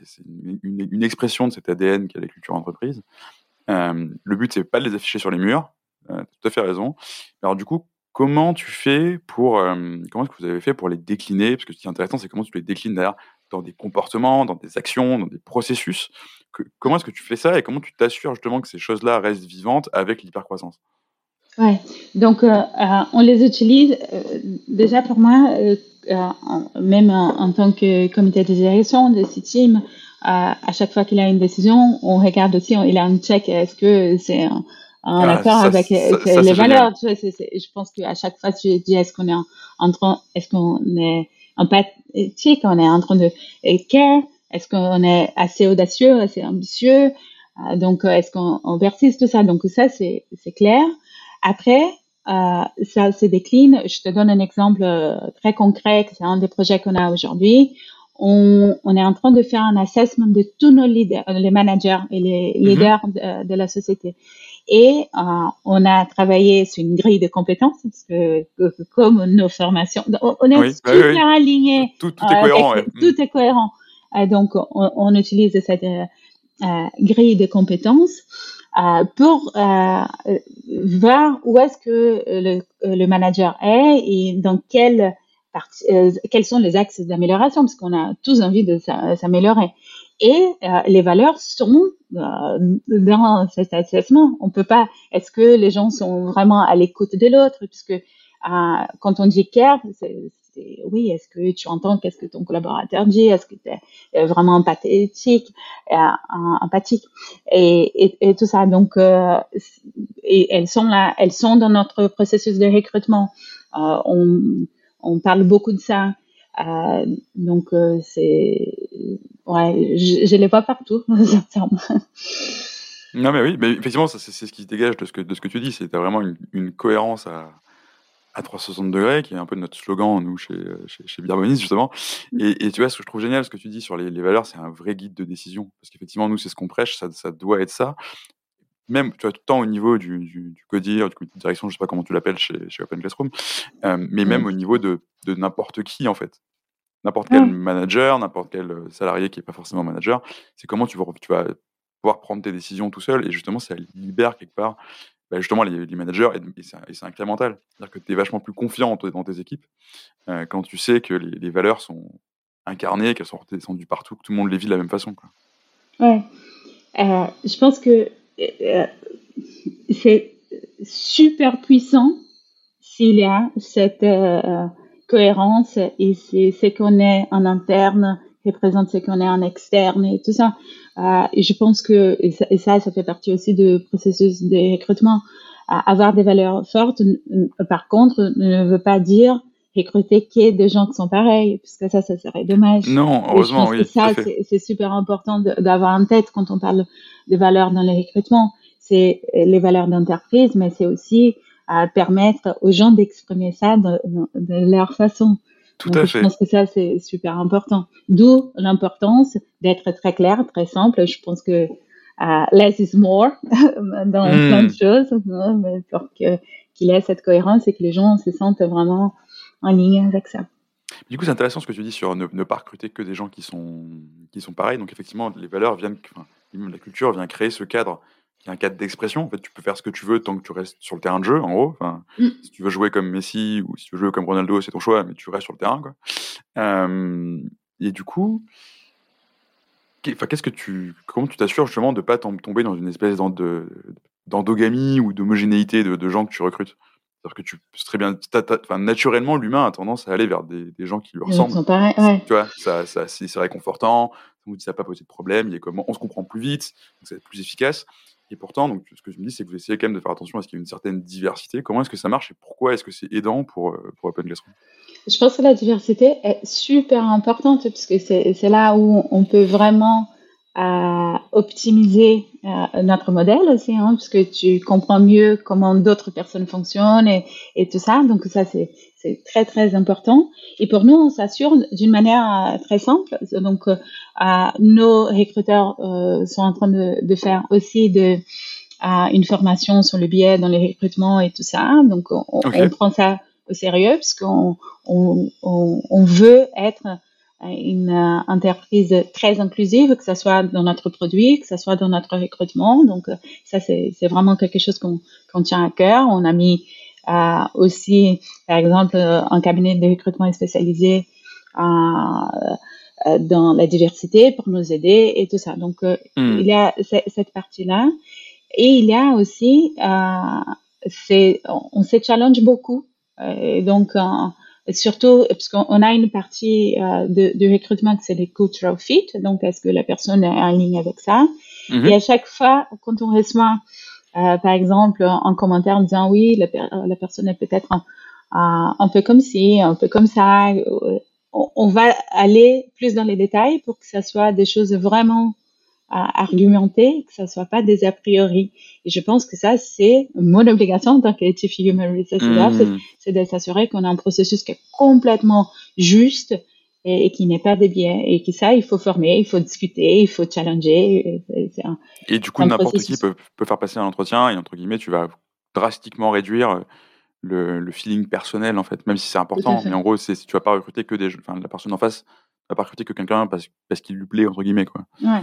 une, expression de cet ADN qu'est la culture entreprise. Le but, c'est pas de les afficher sur les murs. Euh, tu as tout à fait raison. Alors du coup, Comment tu fais pour, comment est-ce que vous avez fait pour les décliner? Parce que ce qui est intéressant, c'est comment tu les déclines d'ailleurs dans des comportements, dans des actions, dans des processus. comment est-ce que tu fais ça et comment tu t'assures justement que ces choses-là restent vivantes avec l'hypercroissance? Ouais, donc euh, euh, on les utilise euh, déjà pour moi, même en, tant que comité de direction de ce team, à chaque fois qu'il a une décision, on regarde aussi, il a un check, est-ce que c'est en ah, accord avec les valeurs. Tu vois, je pense qu'à chaque fois, tu dis est-ce qu'on est en, train, est-ce qu'on est empathique, on est en train de care, est-ce qu'on est assez audacieux, assez ambitieux, euh, donc euh, est-ce qu'on persiste tout ça? Donc ça, c'est clair. Après, euh, ça se décline. Je te donne un exemple euh, très concret, c'est un des projets qu'on a aujourd'hui. On, on, est en train de faire un assessment de tous nos leaders, les managers et les mm-hmm. leaders de, de la société. Et euh, on a travaillé sur une grille de compétences parce que, comme nos formations, on est oui, super alignés. Tout, tout, est euh, cohérent. Tout est cohérent. Euh, donc, on, on, utilise cette grille de compétences pour voir où est-ce que le, le, manager est et dans quelle partie, quels sont les axes d'amélioration parce qu'on a tous envie de s'améliorer et euh, les valeurs sont euh, dans cet assessment. On peut pas. Est-ce que les gens sont vraiment à l'écoute de l'autre? Puisque euh, quand on dit care, oui, est-ce que tu entends qu'est-ce que ton collaborateur dit? Est-ce que tu es vraiment empathique, empathique? Et, tout ça. Donc, et elles sont là, elles sont dans notre processus de recrutement. on, parle beaucoup de ça. Euh, donc euh, c'est ouais, je, les vois partout sincèrement. Non mais oui, effectivement c'est ce qui se dégage de ce que de ce que tu dis, c'est vraiment une, une, cohérence à à 360 degrés, qui est un peu notre slogan, nous, chez, chez, chez justement. Et, et, tu vois, ce que je trouve génial, ce que tu dis sur les, les valeurs, c'est un vrai guide de décision. Parce qu'effectivement, nous, c'est ce qu'on prêche, ça, ça doit être ça même tu vois, tout le temps au niveau du, du, du codir, du comité de direction, je sais pas comment tu l'appelles chez, chez Open Classroom, euh, mais même au niveau de, de n'importe qui en fait. N'importe quel manager, n'importe quel euh, salarié qui n'est pas forcément manager, c'est comment tu vas, tu vas pouvoir prendre tes décisions tout seul et justement ça libère quelque part bah, justement les, managers et, c'est incrémental. C'est-à-dire que tu es vachement plus confiant dans tes équipes euh, quand tu sais que les, valeurs sont incarnées, qu'elles sont redescendues partout, que tout le monde les vit de la même façon. Quoi. Ouais. Euh, je pense que euh, c'est super puissant s'il y a cette cohérence et c'est ce qu'on est en interne représente ce qu'on est en externe et tout ça. Euh, et je pense que et ça, ça, fait partie aussi du processus de recrutement. avoir des valeurs fortes, par contre, ne veut pas dire recruter que des gens qui sont pareils, puisque ça, ça serait dommage. Non, heureusement, oui. ça, c'est super important d'avoir en tête quand on parle de valeurs dans les recrutements. C'est les valeurs d'entreprise, mais c'est aussi à permettre aux gens d'exprimer ça de, leur façon. Tout à fait. Je pense que ça, c'est super important. D'où l'importance d'être très clair, très simple. Je pense que uh, less is more dans hmm. plein de choses, hein, pour qu'il y ait cette cohérence et que les gens se sentent vraiment en ligne avec ça. Du coup, c'est intéressant ce que tu dis sur ne, pas recruter que des gens qui sont, qui sont pareils. Donc, effectivement, les valeurs viennent, enfin, la culture vient créer ce cadre qui est un cadre d'expression. En fait, tu peux faire ce que tu veux tant que tu restes sur le terrain de jeu, en gros. Enfin, mm. Si tu veux jouer comme Messi ou si tu veux jouer comme Ronaldo, c'est ton choix, mais tu restes sur le terrain. Quoi. Euh, et du coup, qu'est-ce que tu, comment tu t'assures justement de ne pas tomber dans une espèce d'endogamie ou d'homogénéité de, de gens que tu recrutes? C'est-à-dire que tu très bien, naturellement, l'humain a tendance à aller vers des, des gens qui lui ressemblent. Tu vois, ça, ça c'est réconfortant, ça n'a pas posé de problème, il a comment, on se comprend plus vite, donc ça va être plus efficace. Et pourtant, donc, ce que je me dis, c'est que vous essayez quand même de faire attention à ce qu'il y ait une certaine diversité. Comment est-ce que ça marche et pourquoi est-ce que c'est aidant pour, euh, pour Open Classroom? Je pense que la diversité est super importante parce que c'est là où on peut vraiment à optimiser euh, notre modèle aussi, hein, parce que tu comprends mieux comment d'autres personnes fonctionnent et, et, tout ça. Donc ça, c'est très très important. Et pour nous, on s'assure d'une manière très simple. Donc euh, nos recruteurs euh, sont en train de, de faire aussi de une formation sur le biais dans les recrutements et tout ça. Donc on, on prend ça au sérieux parce qu'on on, on, on veut être une euh, entreprise très inclusive, que ce soit dans notre produit, que ce soit dans notre recrutement. Donc, ça, c'est vraiment quelque chose qu'on tient à cœur. On a mis euh, aussi, par exemple, un cabinet de recrutement spécialisé dans la diversité pour nous aider et tout ça. Donc, hmm. il y a cette partie-là. Et il y a aussi, on se challenge beaucoup. Et donc, surtout parce qu'on a une partie euh, de, de, recrutement que c'est les cultural fit, donc est-ce que la personne est en ligne avec ça? Mm-hmm. Et à chaque fois, quand on reçoit, euh, par exemple, un commentaire en disant oui, la, la personne est peut-être un, un, peu comme ci, un peu comme ça, euh, on, on, va aller plus dans les détails pour que ça soit des choses vraiment à argumenter, que ça soit pas des a priori. Et je pense que ça, c'est mon obligation en tant que Chief Human Resources mmh. c'est de s'assurer qu'on a un processus qui est complètement juste et, qui n'est pas dévié. Et que ça, il faut former, il faut discuter, il faut challenger. Et, et du coup, n'importe qui peut, peut, faire passer un entretien et entre guillemets, tu vas drastiquement réduire le, le feeling personnel en fait, même si c'est important. Mais en gros, c'est tu vas pas recruter que des, enfin, la personne en face va pas recruter que quelqu'un parce, parce qu'il lui plaît entre guillemets quoi. Ouais.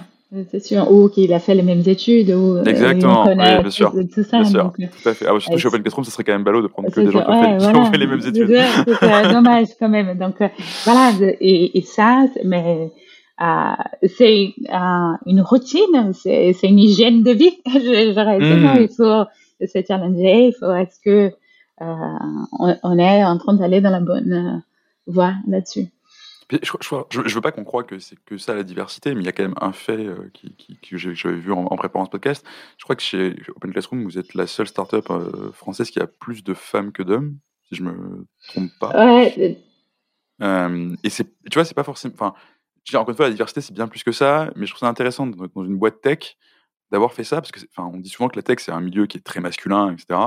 C'est sûr, ou qu'il a fait les mêmes études, ou euh, Exactement, oui, bien sûr. Tout, ça, bien sûr, tout à fait. Ah, surtout chez Open Classroom, ce serait quand même ballot de prendre que des gens qui, ont, fait, les mêmes études. C'est dommage quand même. Donc euh, voilà, et, et ça, mais euh, c'est euh, une routine, c'est une hygiène de vie. je, je mmh. il faut se challenger, il faut est-ce que euh, on, on, est en train d'aller dans la bonne voie là-dessus. Je, ne veux pas qu'on croie que c'est que ça la diversité, mais il y a quand même un fait euh, qui, que j'avais vu en, préparant ce podcast. Je crois que chez Open Classroom, vous êtes la seule startup euh, française qui a plus de femmes que d'hommes, si je me trompe pas. Ouais. Euh, et c'est, tu vois, c'est pas forcément. Enfin, encore une fois, la diversité c'est bien plus que ça, mais je trouve ça intéressant dans une boîte tech d'avoir fait ça parce que, enfin, on dit souvent que la tech c'est un milieu qui est très masculin, etc.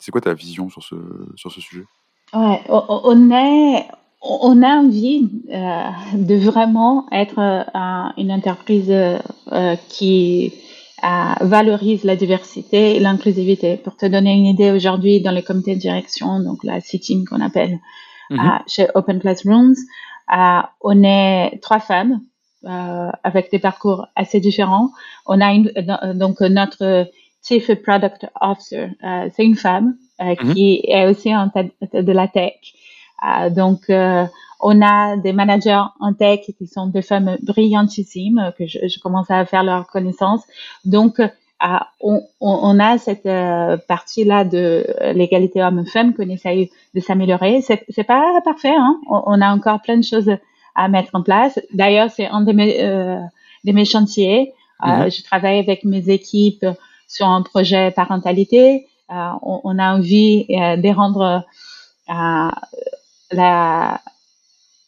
c'est quoi ta vision sur ce sur ce sujet? Ouais, on est on a envie euh, de vraiment être euh, une entreprise euh, qui valorise la diversité et l'inclusivité. Pour te donner une idée, aujourd'hui, dans le comité de direction, donc la C-Team qu'on appelle mm-hmm. chez Open Classrooms, on est trois femmes avec des parcours assez différents. On a une, donc notre Chief Product Officer, c'est une femme mm-hmm. qui est aussi en tête de la tech. Euh, donc, euh, on a des managers en tech qui sont des femmes brillantissimes que je, je commence à faire leur connaissance. Donc, euh, on, on, a cette partie-là de l'égalité homme-femme qu'on essaye de s'améliorer. C'est, c'est pas parfait, hein? on, a encore plein de choses à mettre en place. D'ailleurs, c'est un de mes, de mes chantiers. Mm-hmm. je travaille avec mes équipes sur un projet parentalité. On, on, a envie de rendre la,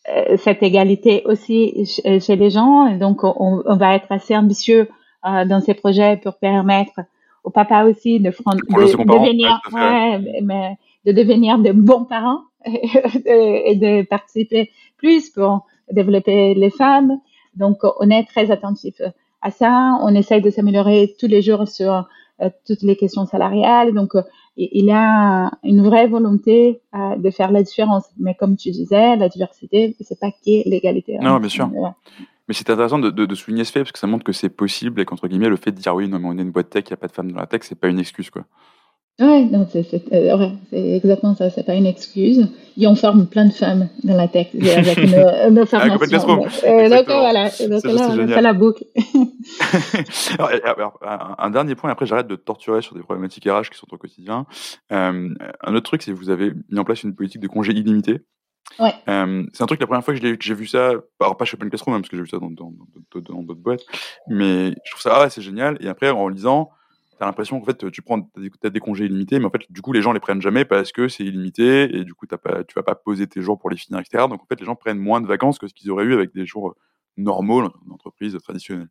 euh, cette égalité aussi chez les gens. Et donc, on, on, va être assez ambitieux euh, dans ces projets pour permettre au papa aussi de, de, devenir, ouais, mais, de devenir de bons parents et de participer plus pour développer les femmes. Donc, on est très attentif à ça. On essaye de s'améliorer tous les jours sur euh, toutes les questions salariales. Donc, euh, il y a une vraie volonté euh, de faire la différence. Mais comme tu disais, la diversité, c'est pas qui l'égalité. Hein. Non, bien sûr. Mais c'est intéressant de, de, souligner ce fait parce que ça montre que c'est possible et qu'entre guillemets, le fait de dire oui, non, mais on est une boîte tech, il n'y a pas de femmes dans la tech, c'est pas une excuse, quoi. Ouais, non, c'est euh, exactement ça, c'est pas une excuse. Et on forme plein de femmes dans la tech avec nos, nos formations. Euh, donc voilà, donc là, on fait la boucle. alors, un, dernier point, après j'arrête de torturer sur des problématiques RH qui sont au quotidien. Euh, un autre truc, c'est que vous avez mis en place une politique de congé illimité. Ouais. Euh, c'est un truc, la première fois que j'ai vu ça, alors pas chez Open Classroom, hein, parce que j'ai vu ça dans d'autres boîtes, mais je trouve ça, ah ouais, c'est génial. Et après, en lisant, tu as l'impression qu'en fait, tu prends, as des, congés illimités, mais en fait, du coup, les gens les prennent jamais parce que c'est illimité et du coup, as pas, tu vas pas poser tes jours pour les finir, etc. Donc, en fait, les gens prennent moins de vacances que ce qu'ils auraient eu avec des jours normaux dans entreprise traditionnelle.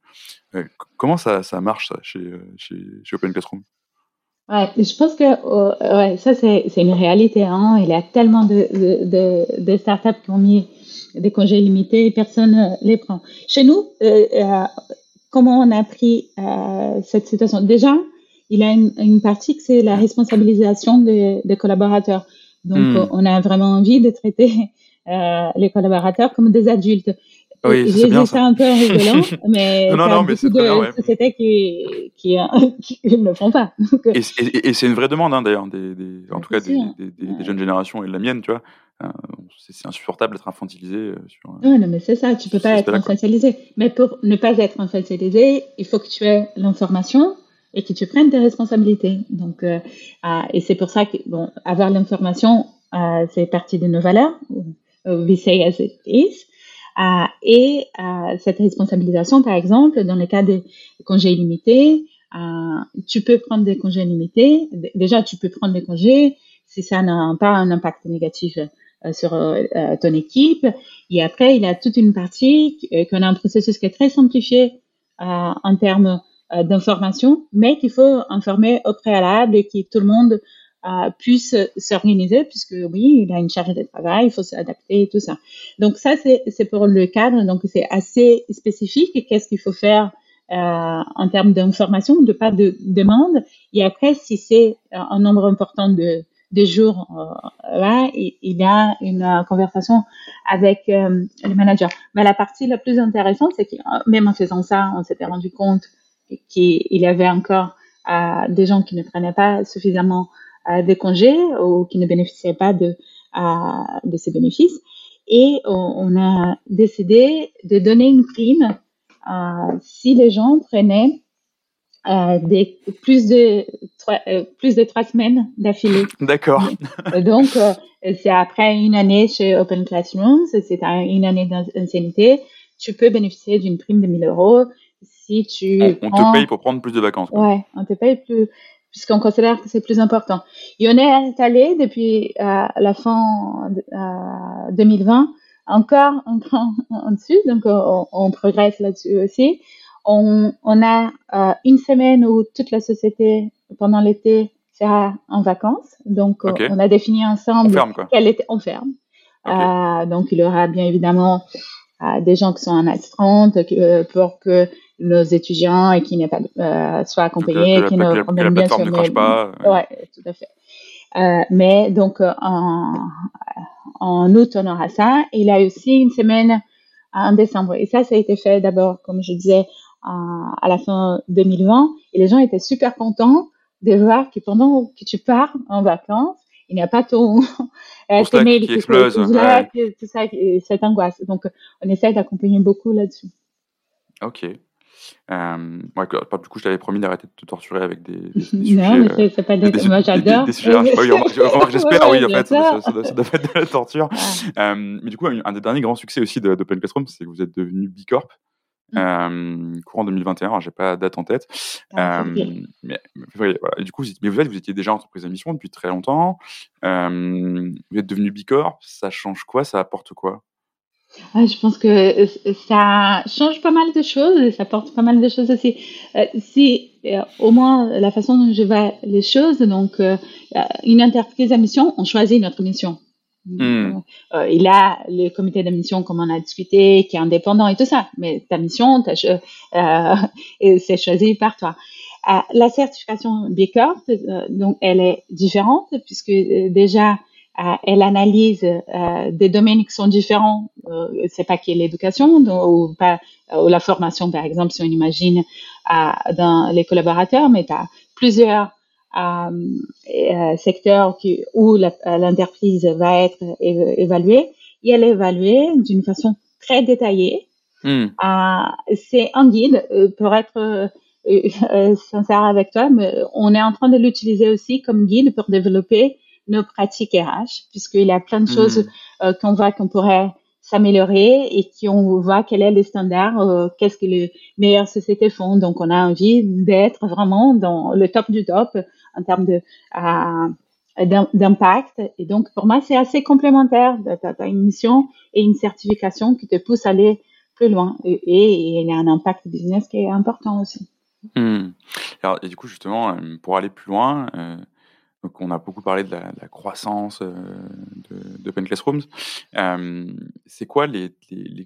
comment ça, ça marche, ça, chez, chez, chez Open Classroom? Ouais, je pense que euh, ouais, ça, c'est une réalité. Hein. Il y a tellement de, de, startups qui ont mis des congés limités et personne ne les prend. Chez nous, euh, euh, comment on a pris cette situation? Déjà, il a une, partie que c'est la responsabilisation des, des collaborateurs. Donc, hmm. on a vraiment envie de traiter euh, les collaborateurs comme des adultes. Oui, J'ai dit ça un peu en rigolant, mais non, non, non, mais beaucoup de bien, ouais. sociétés qui, qui, qui, ne le font pas. Donc, et, et, et c'est une vraie demande, hein, d'ailleurs, des, des, en tout cas des, des, des, jeunes générations et de la mienne, tu vois. Euh, c'est insupportable d'être infantilisé. Euh, sur, euh, ouais, non, mais c'est ça, tu peux pas être infantilisé. Mais pour ne pas être infantilisé, il faut que tu aies l'information et que tu prennes tes responsabilités. Donc, euh, ah, et c'est pour ça que bon, avoir l'information, euh, c'est partie de nos valeurs. We say as it is. Euh, et euh, cette responsabilisation, par exemple, dans le cas des congés illimités, tu peux prendre des congés limités. Déjà, tu peux prendre des congés si ça n'a pas un impact négatif sur ton équipe. Et après, il y a toute une partie qu'on a un processus qui est très simplifié en termes euh, d'information, mais qu'il faut informer au préalable et que tout le monde euh, puisse s'organiser, puisque oui, il a une charge de travail, il faut s'adapter et tout ça. Donc ça, c'est pour le cadre, donc c'est assez spécifique. Qu'est-ce qu'il faut faire euh, en termes d'information, de pas de demande. Et après, si c'est un nombre important de, jours, là, il, y a une conversation avec le manager. Mais la partie la plus intéressante, c'est que même en faisant ça, on s'était rendu compte qu'il y avait encore euh, des gens qui ne prenaient pas suffisamment euh, de congés ou qui ne bénéficiaient pas de, euh, de ces bénéfices. Et on, a décidé de donner une prime si les gens prenaient euh, des, plus de trois, euh, plus de trois semaines d'affilée. D'accord. Donc, c'est après une année chez Open Classrooms, c'est une année d'ancienneté, tu peux bénéficier d'une prime de 1000 euros si tu. On, te paye pour prendre plus de vacances. Quoi. Ouais, on te paye plus, puisqu'on considère que c'est plus important. Et on est installé depuis euh, la fin de, euh, 2020 encore un en dessus, donc on, on progresse là-dessus aussi. On, on a euh, une semaine où toute la société, pendant l'été, sera en vacances. Donc, okay. on a défini ensemble on ferme, quoi. quel était, on ferme. Okay. Euh, donc, il y aura bien évidemment euh, des gens qui sont en astreinte euh, pour que nos étudiants et qui n'est pas euh, soit accompagnés, qui ne bien sur ne crache pas. Ouais, tout à fait. Euh, mais donc euh, en, en août on aura ça. Et il y a aussi une semaine en décembre. Et ça, ça a été fait d'abord, comme je disais, à la fin 2020. Et les gens étaient super contents de voir que pendant que tu pars en vacances, il n'y a pas ton, ton mail qui, explose, tout, ouais. tout ça, cette angoisse. Donc, on essaie d'accompagner beaucoup là-dessus. Ok. Euh, ouais, du coup, je t'avais promis d'arrêter de te torturer avec des, des, sujets. Non, mais c'est pas des, des, moi j'adore. Des, sujets, oui, j'espère, oui, en fait, ça, ça, ça, doit être de la torture. Euh, mais du coup, un, des derniers grands succès aussi d'Open Classroom, c'est que vous êtes devenu B Mm. Euh, courant 2021, j'ai pas date en tête. Ah, euh, mais, voilà. du coup, mais vous, êtes, vous étiez déjà entreprise à mission depuis très longtemps. Euh, vous êtes devenu B Corp, ça change quoi? Ça apporte quoi? Ah, je pense que euh, ça change pas mal de choses et ça porte pas mal de choses aussi. Euh, si euh, au moins la façon dont je vois les choses, donc une entreprise à mission, on choisit notre mission. Hmm. il a le comité de mission comme on a discuté, qui est indépendant et tout ça, mais ta mission, c'est choisi par toi. la certification B Corp, donc elle est différente puisque déjà euh, elle analyse euh, des domaines qui sont différents. Euh, c'est pas qui est l'éducation ou pas ou la formation par exemple si on imagine dans les collaborateurs, mais tu as plusieurs secteurs qui, où l'entreprise va être évaluée et elle est évaluée d'une façon très détaillée. Hmm. c'est un guide pour être sincère avec toi, mais on est en train de l'utiliser aussi comme guide pour développer nos pratiques RH, puisqu'il y a plein de choses mm. euh, qu'on voit qu'on pourrait s'améliorer et qu'on voit quel est le standard, euh, qu'est-ce que les meilleures sociétés font. Donc, on a envie d'être vraiment dans le top du top en termes de d'impact. Et donc, pour moi, c'est assez complémentaire. Tu as une mission et une certification qui te pousse à aller plus loin. Et, il y a un impact business qui est important aussi. Mm. Alors, et du coup, justement, euh, pour aller plus loin, donc, on a beaucoup parlé de la, croissance euh, d'Open Classrooms. Euh, c'est quoi les,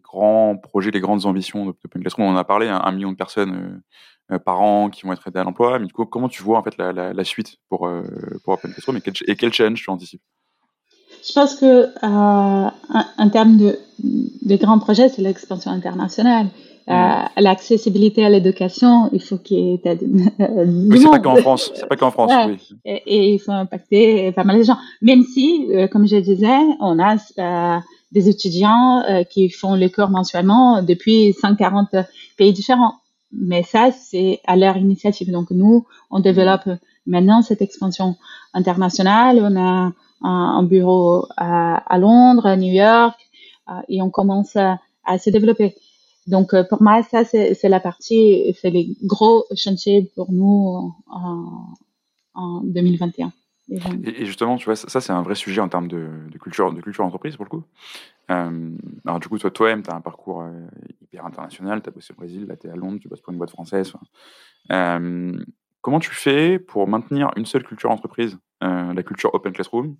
grands projets, les grandes ambitions d'Open Classrooms On en a parlé, hein, un, million de personnes euh, par an qui vont être aidées à l'emploi. Mais du coup, comment tu vois en fait la, suite pour, Open Classrooms et quel, et challenge tu anticipes? Je pense que en termes de, de grands projets, c'est l'expansion internationale. Euh, l'accessibilité à l'éducation, il faut qu'il y ait oui, c'est pas qu'en France, c'est pas qu'en France. Oui. Et, il faut impacter pas mal de gens. Même si, euh, comme je disais, on a euh, des étudiants qui font les cours mensuellement depuis 140 pays différents. Mais ça, c'est à leur initiative. Donc nous, on développe maintenant cette expansion internationale. On a un, bureau à, à, Londres, à New York, et on commence à, à se développer. Donc, euh, pour moi, ça, c'est la partie, c'est les gros chantiers pour nous en, en 2021. Et, justement, tu vois, ça, c'est un vrai sujet en termes de, culture, de culture d'entreprise pour le coup. Euh, alors, du coup, toi, toi-même, tu as un parcours euh, hyper international. Tu as bossé au Brésil, là, tu es à Londres, tu bosses pour une boîte française. comment tu fais pour maintenir une seule culture d'entreprise, la culture Open Classroom,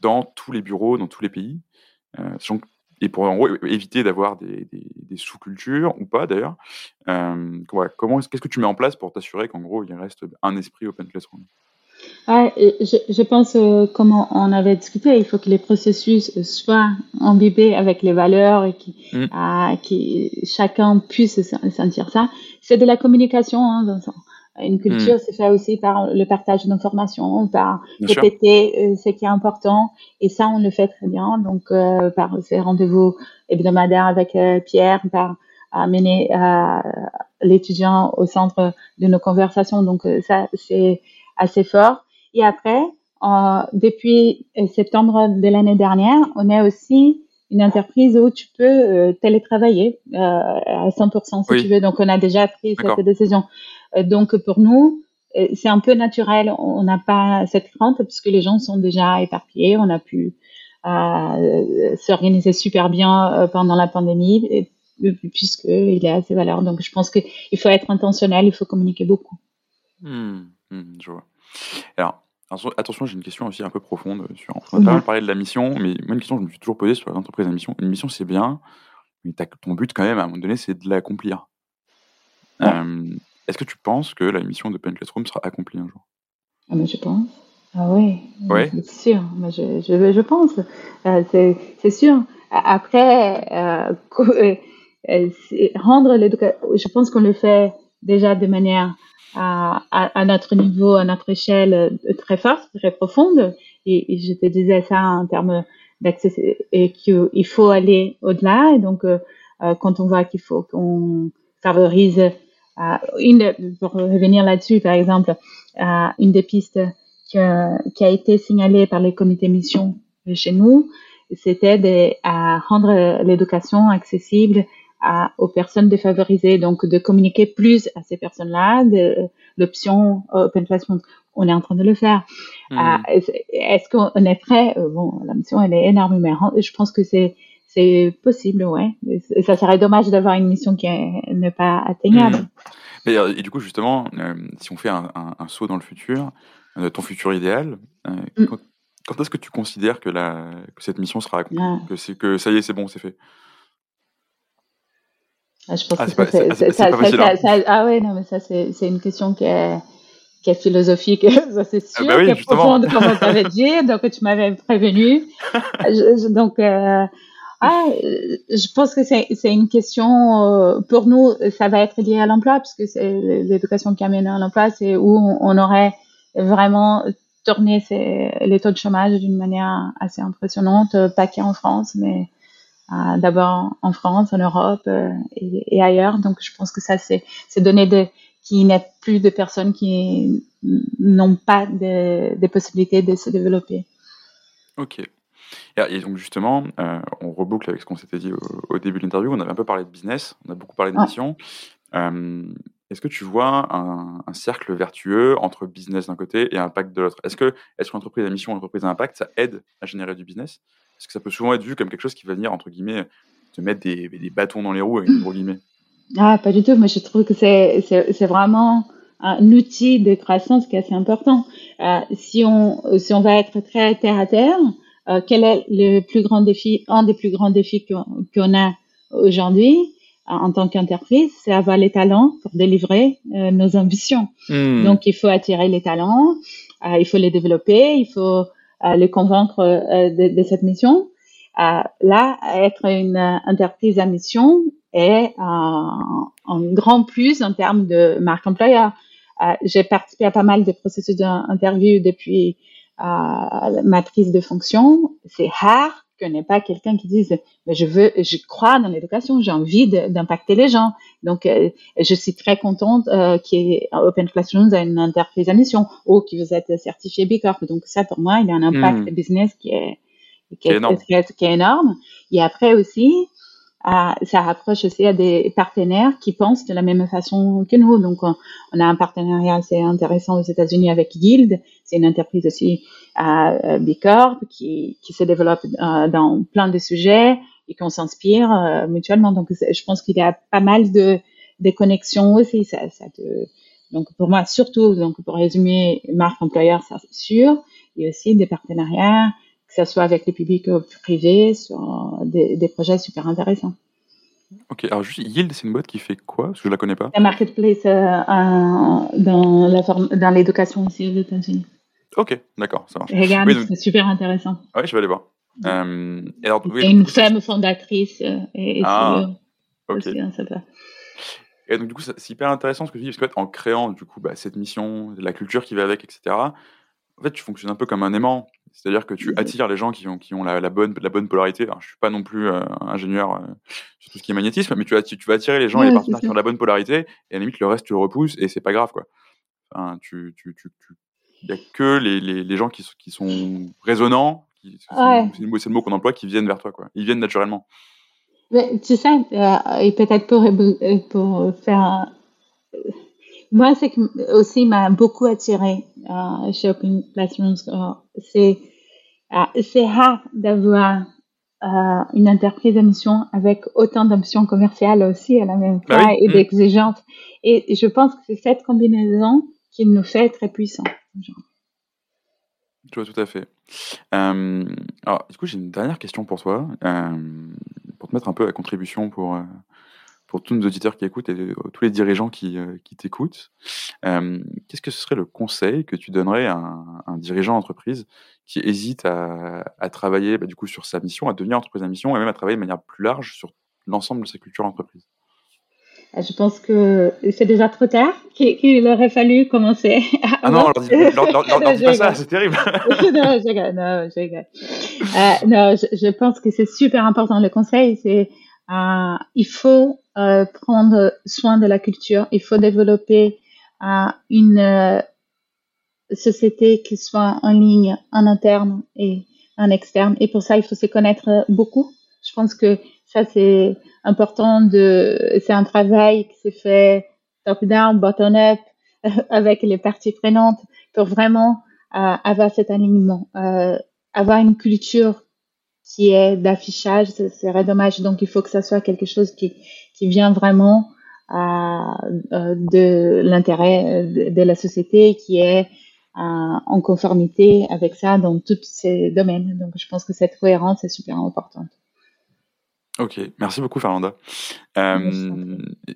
dans tous les bureaux, dans tous les pays et pour en éviter d'avoir des, sous-cultures ou pas d'ailleurs. Euh, comment qu'est-ce que tu mets en place pour t'assurer qu'en gros il reste un esprit open classroom? Je, je, pense, euh, comme on avait discuté, il faut que les processus soient imbibés avec les valeurs et qui, mmh. qui chacun puisse sentir ça. C'est de la communication. Hein, une culture, hmm. c'est fait aussi par le partage d'informations, par répéter euh, ce qui est important. Et ça, on le fait très bien. Donc, euh, par ces rendez-vous hebdomadaires avec euh, Pierre, par amener l'étudiant au centre de nos conversations. Donc, ça, c'est assez fort. Et après, depuis septembre de l'année dernière, on est aussi une entreprise où tu peux télétravailler à 100% si tu veux. Donc, on a déjà pris cette décision. Euh, donc pour nous, euh, c'est un peu naturel. On n'a pas cette crainte puisque les gens sont déjà éparpillés. On a pu euh, s'organiser super bien pendant la pandémie puisqu'il à ces valeurs. Donc je pense qu'il faut être intentionnel, il faut communiquer beaucoup. Hmm, hmm, je vois. Alors, attention, j'ai une question aussi un peu profonde. Sur, on a pas mal parlé de la mission, mais moi, une question que je me suis toujours posée sur l'entreprise à mission. Une mission, c'est bien, mais ton but, quand même, à un moment donné, c'est de l'accomplir. Est-ce que tu penses que la mission de Pen Classroom sera accomplie un jour? Ah, mais Je pense. Ah oui, ouais. c'est sûr. je, je, je pense. Euh, c'est sûr. Après, euh, euh, rendre l'éducation, je pense qu'on le fait déjà de manière à, à, notre niveau, à notre échelle très forte, très profonde. Et, je te disais ça en termes d'accès et qu'il faut aller au-delà. Et donc, quand on voit qu'il faut qu'on favorise une, pour revenir là-dessus, par exemple, une des pistes qui a été signalée par les comités mission chez nous, c'était de rendre l'éducation accessible à, aux personnes défavorisées, donc de communiquer plus à ces personnes-là, de l'option Open Classroom. On est en train de le faire. Hmm. Est-ce qu'on est prêt? Bon, la mission elle est énorme, mais je pense que c'est c'est possible, ouais. Et ça serait dommage d'avoir une mission qui n'est pas atteignable. Mmh. Euh, et du coup, justement, euh, si on fait un, saut dans le futur, euh, ton futur idéal, mmh. quand, est-ce que tu considères que, la, que cette mission sera accomplie ah. que, que ça y est, c'est bon, c'est fait? Ah, je pense ah, que c'est, ça, ah ouais, non, mais ça, c'est, une question qui est, qui est philosophique, ça c'est sûr, bah qui est profonde, comme on t'avait dit, donc tu m'avais prévenu. donc, ah, je pense que c'est une question, euh, pour nous, ça va être lié à l'emploi, puisque c'est l'éducation qui amène à l'emploi, c'est où on aurait vraiment tourné les taux de chômage d'une manière assez impressionnante, pas qu'en France, mais euh, d'abord en France, en Europe euh, et, ailleurs. Donc, je pense que ça, c'est donner de, qu'il n'y ait plus de personnes qui n'ont pas de, de possibilités de se développer. Ok. Et, donc justement, euh, on reboucle avec ce qu'on s'était dit au, début de l'interview. On avait un peu parlé de business, on a beaucoup parlé de mission. Euh, est-ce que tu vois un, cercle vertueux entre business d'un côté et impact de l'autre? Est-ce que est-ce qu'une entreprise à mission, une entreprise à impact, ça aide à générer du business? Est-ce que ça peut souvent être vu comme quelque chose qui va venir entre guillemets te mettre des, des bâtons dans les roues avec gros guillemets? Ah, pas du tout. Moi, je trouve que c'est c'est vraiment un outil de croissance qui est assez important. Euh, si on si on va être très terre à terre, euh, quel est le plus grand défi, un des plus grands défis qu'on a aujourd'hui euh, en tant qu'entreprise, c'est avoir les talents pour délivrer euh, nos ambitions. Hmm. Donc, il faut attirer les talents, il faut les développer, il faut les convaincre de, de, cette mission. là, être une entreprise à mission est un, un grand plus en termes de marque employeur. J'ai participé à pas mal de processus d'interview depuis euh, matrice de fonction, c'est rare que n'ait pas quelqu'un qui dise mais je veux je crois dans l'éducation j'ai envie d'impacter les gens donc euh, je suis très contente euh, qu'il Open Classrooms a une interface à mission ou que vous êtes certifié B Corp donc ça pour moi il y a un impact hmm. business qui est qui est, énorme. qui est énorme et après aussi ça rapproche aussi à des partenaires qui pensent de la même façon que nous. Donc, on, a un partenariat assez intéressant aux États-Unis avec Guild. C'est une entreprise aussi à B Corp qui, qui se développe euh, dans plein de sujets et qu'on s'inspire euh, mutuellement. Donc, je pense qu'il y a pas mal de, de connexions aussi. Ça, ça te, donc, pour moi, surtout, donc pour résumer, marque employeur, c'est sûr. Il y a aussi des partenariats que ce soit avec les publics ou privés, sur des, des, projets super intéressants. Ok, alors juste Yield, c'est une boîte qui fait quoi? Parce que je la connais pas. La marketplace euh, dans, la dans l'éducation aussi aux États-Unis. Ok, d'accord, ça marche. Regarde, c'est super intéressant. Oui, je vais aller voir. Euh, et alors, une femme fondatrice euh, et, ah, ok. Et donc du coup, c'est hyper intéressant ce que tu dis, parce qu'en créant du coup bah, cette mission, la culture qui va avec, etc. En fait, tu fonctionnes un peu comme un aimant. C'est-à-dire que tu mmh attires les gens qui ont, qui ont la, bonne, la bonne polarité. Alors, je suis pas non plus euh, ingénieur euh, sur tout ce qui est magnétisme, mais tu, vas, tu, vas attirer les gens et les partenaires qui ont la bonne polarité, et à la limite, le reste, tu le repousses, et c'est pas grave, quoi. Enfin, tu, tu, tu, il y a que les, les, les, gens qui, qui sont résonnants, c'est le mot qu'on emploie, qui viennent vers toi, quoi. Ils viennent naturellement. Mais, tu sais, euh, et peut-être pour, pour faire moi, c'est aussi m'a beaucoup attiré euh, chez Open Classrooms. Euh, c'est euh, c'est rare d'avoir euh, une entreprise d'émission avec autant d'options commerciales aussi à la même bah fois et mm. d'exigences. Et je pense que c'est cette combinaison qui nous fait très puissants. Tu vois, tout à fait. Alors, du coup, j'ai une dernière question pour toi, pour te mettre un peu à contribution pour, pour tous nos auditeurs qui écoutent et euh, tous les dirigeants qui, euh, qui t'écoutent, euh, qu'est-ce que ce serait le conseil que tu donnerais à un, dirigeant d'entreprise qui hésite à, à travailler bah, du coup sur sa mission, à devenir entreprise à mission et même à travailler de manière plus large sur l'ensemble de sa culture d'entreprise? Je pense que c'est déjà trop tard, qu'il aurait fallu commencer. Ah non, leur, leur, leur, dis pas ça, c'est terrible. non, je non, je, euh, non je, je, pense que c'est super important. Le conseil, c'est euh, il faut euh, prendre soin de la culture, il faut développer euh, une société qui soit en ligne, en interne et en externe. Et pour ça, il faut se connaître beaucoup. Je pense que ça, c'est important c'est un travail qui s'est fait top-down, bottom-up, avec les parties prenantes pour vraiment euh, avoir cet alignement, euh, avoir une culture qui est d'affichage, ce serait dommage. Donc, il faut que ça soit quelque chose qui, qui vient vraiment euh, de l'intérêt de, la société, qui est en conformité avec ça dans tous ces domaines. Donc, je pense que cette cohérence est super importante. Ok, merci beaucoup Fernanda. Euh,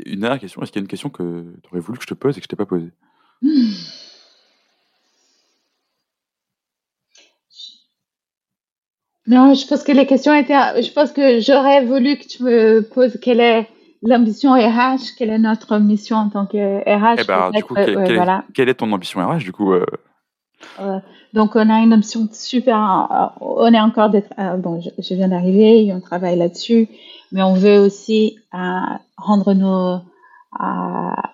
une dernière question, est-ce qu'il y a une question que tu aurais voulu que je te pose et que je t'ai pas posée? Non, je pense que les questions étaient. Je pense que j'aurais voulu que tu me poses quelle est l'ambition RH, quelle est notre mission en tant que RH. Eh ben, du coup, quelle, est ton ambition RH du coup euh? Euh, Donc, on a une ambition super. Euh, on est encore d'être. bon, je, viens d'arriver, on travaille là-dessus, mais on veut aussi rendre nos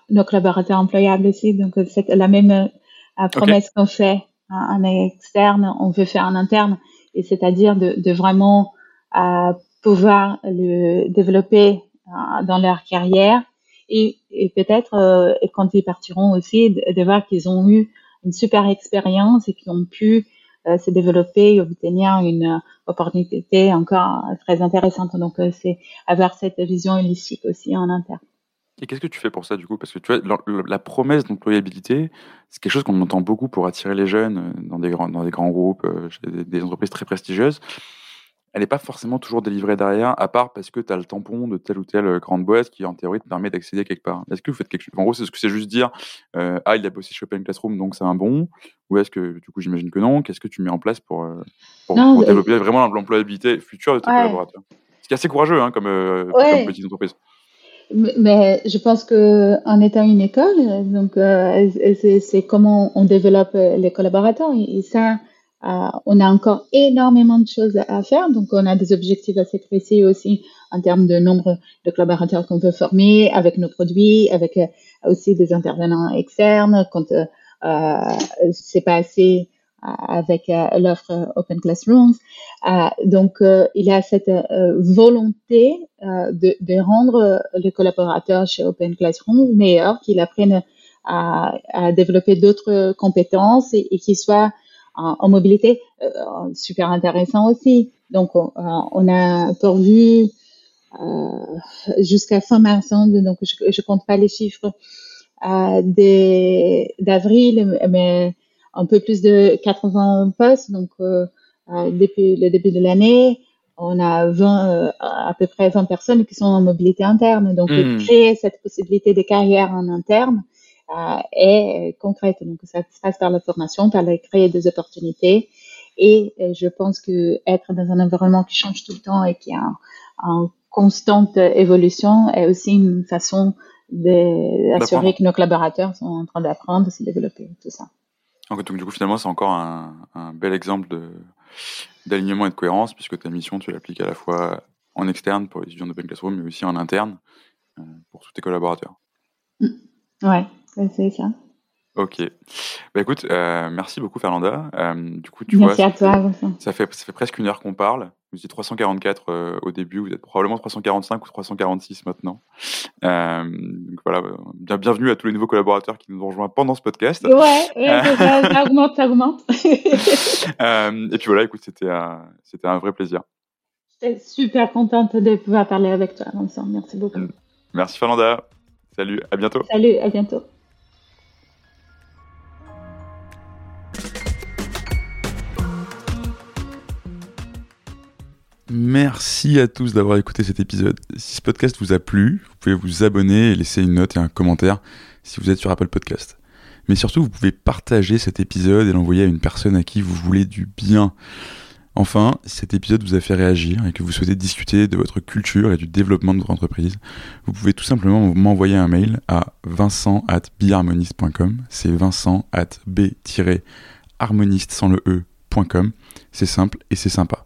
nos collaborateurs employables aussi. Donc, c'est la même promesse qu'on fait en externe, on veut faire en interne et c'est-à-dire de, de vraiment euh, pouvoir le développer euh, dans leur carrière et, et peut-être euh, quand ils partiront aussi de, voir qu'ils ont eu une super expérience et qu'ils ont pu euh, se développer et obtenir une opportunité encore très intéressante. Donc c'est avoir cette vision holistique aussi en interne. Et qu'est-ce que tu fais pour ça du coup? Parce que tu vois, la, promesse d'employabilité, c'est quelque chose qu'on entend beaucoup pour attirer les jeunes euh, dans des grands, dans des grands groupes, euh, chez des, entreprises très prestigieuses. Elle n'est pas forcément toujours délivrée derrière, à part parce que tu as le tampon de telle ou telle euh, grande boîte qui, en théorie, te permet d'accéder quelque part. Est-ce que vous faites quelque chose? En gros, c'est ce que c'est juste dire Ah, il a bossé chez Open Classroom, donc c'est un bon Ou est-ce que, du coup, j'imagine que non? Qu'est-ce que tu mets en place pour, pour, développer vraiment l'employabilité future de tes collaborateurs? Ce qui est assez courageux hein, comme, comme petite entreprise. Mais je pense que en étant une école, donc euh, c'est comment on développe les collaborateurs et ça, euh, on a encore énormément de choses à faire. Donc on a des objectifs assez précis aussi en termes de nombre de collaborateurs qu'on peut former avec nos produits, avec euh, aussi des intervenants externes quand euh, c'est pas assez avec euh, l'offre Open Classrooms. Euh, donc, euh, il y a cette volonté de, de, rendre les collaborateurs chez Open Classrooms meilleurs, qu'ils apprennent à, à développer d'autres compétences et, et qu'ils soient en, en mobilité. super intéressant aussi. Donc, on, on a pourvu euh, jusqu'à fin mars, hein, donc je, je compte pas les chiffres euh, d'avril, mais un peu plus de 80 postes. Donc, euh, depuis le début de l'année, on a 20, euh, à peu près 20 personnes qui sont en mobilité interne. Donc, mmh. créer cette possibilité de carrière en interne euh, est concrète. Donc, ça se passe par la formation, par la créer des opportunités. Et je pense que être dans un environnement qui change tout le temps et qui est en, constante évolution est aussi une façon d'assurer que nos collaborateurs sont en train d'apprendre, de se développer, tout ça. Donc, du coup, finalement, c'est encore un, bel exemple d'alignement et de cohérence, puisque ta mission, tu l'appliques à la fois en externe pour les étudiants d'Open Classroom, mais aussi en interne euh, pour tous tes collaborateurs. Mm. Ouais, c'est ça. Ok. Bah écoute, euh, merci beaucoup Fernanda. Euh, du coup, tu merci à toi. Ça fait, ça fait presque une heure qu'on parle. Vous étiez 344 euh, au début, vous êtes probablement 345 ou 346 maintenant. Euh, donc voilà, bien, bienvenue à tous les nouveaux collaborateurs qui nous ont rejoints pendant ce podcast. Ouais, ouais ça, augmente, ça augmente. euh, et puis voilà, écoute, c'était un, c'était un vrai plaisir. J'étais super contente de pouvoir parler avec toi, Vincent. Merci beaucoup. Merci Fernanda. Salut, à bientôt. Salut, à bientôt. Merci à tous d'avoir écouté cet épisode. Si ce podcast vous a plu, vous pouvez vous abonner et laisser une note et un commentaire si vous êtes sur Apple Podcast. Mais surtout, vous pouvez partager cet épisode et l'envoyer à une personne à qui vous voulez du bien. Enfin, si cet épisode vous a fait réagir et que vous souhaitez discuter de votre culture et du développement de votre entreprise, vous pouvez tout simplement m'envoyer un mail à vincent at C'est vincent at b-harmoniste sans le e.com. C'est simple et c'est sympa.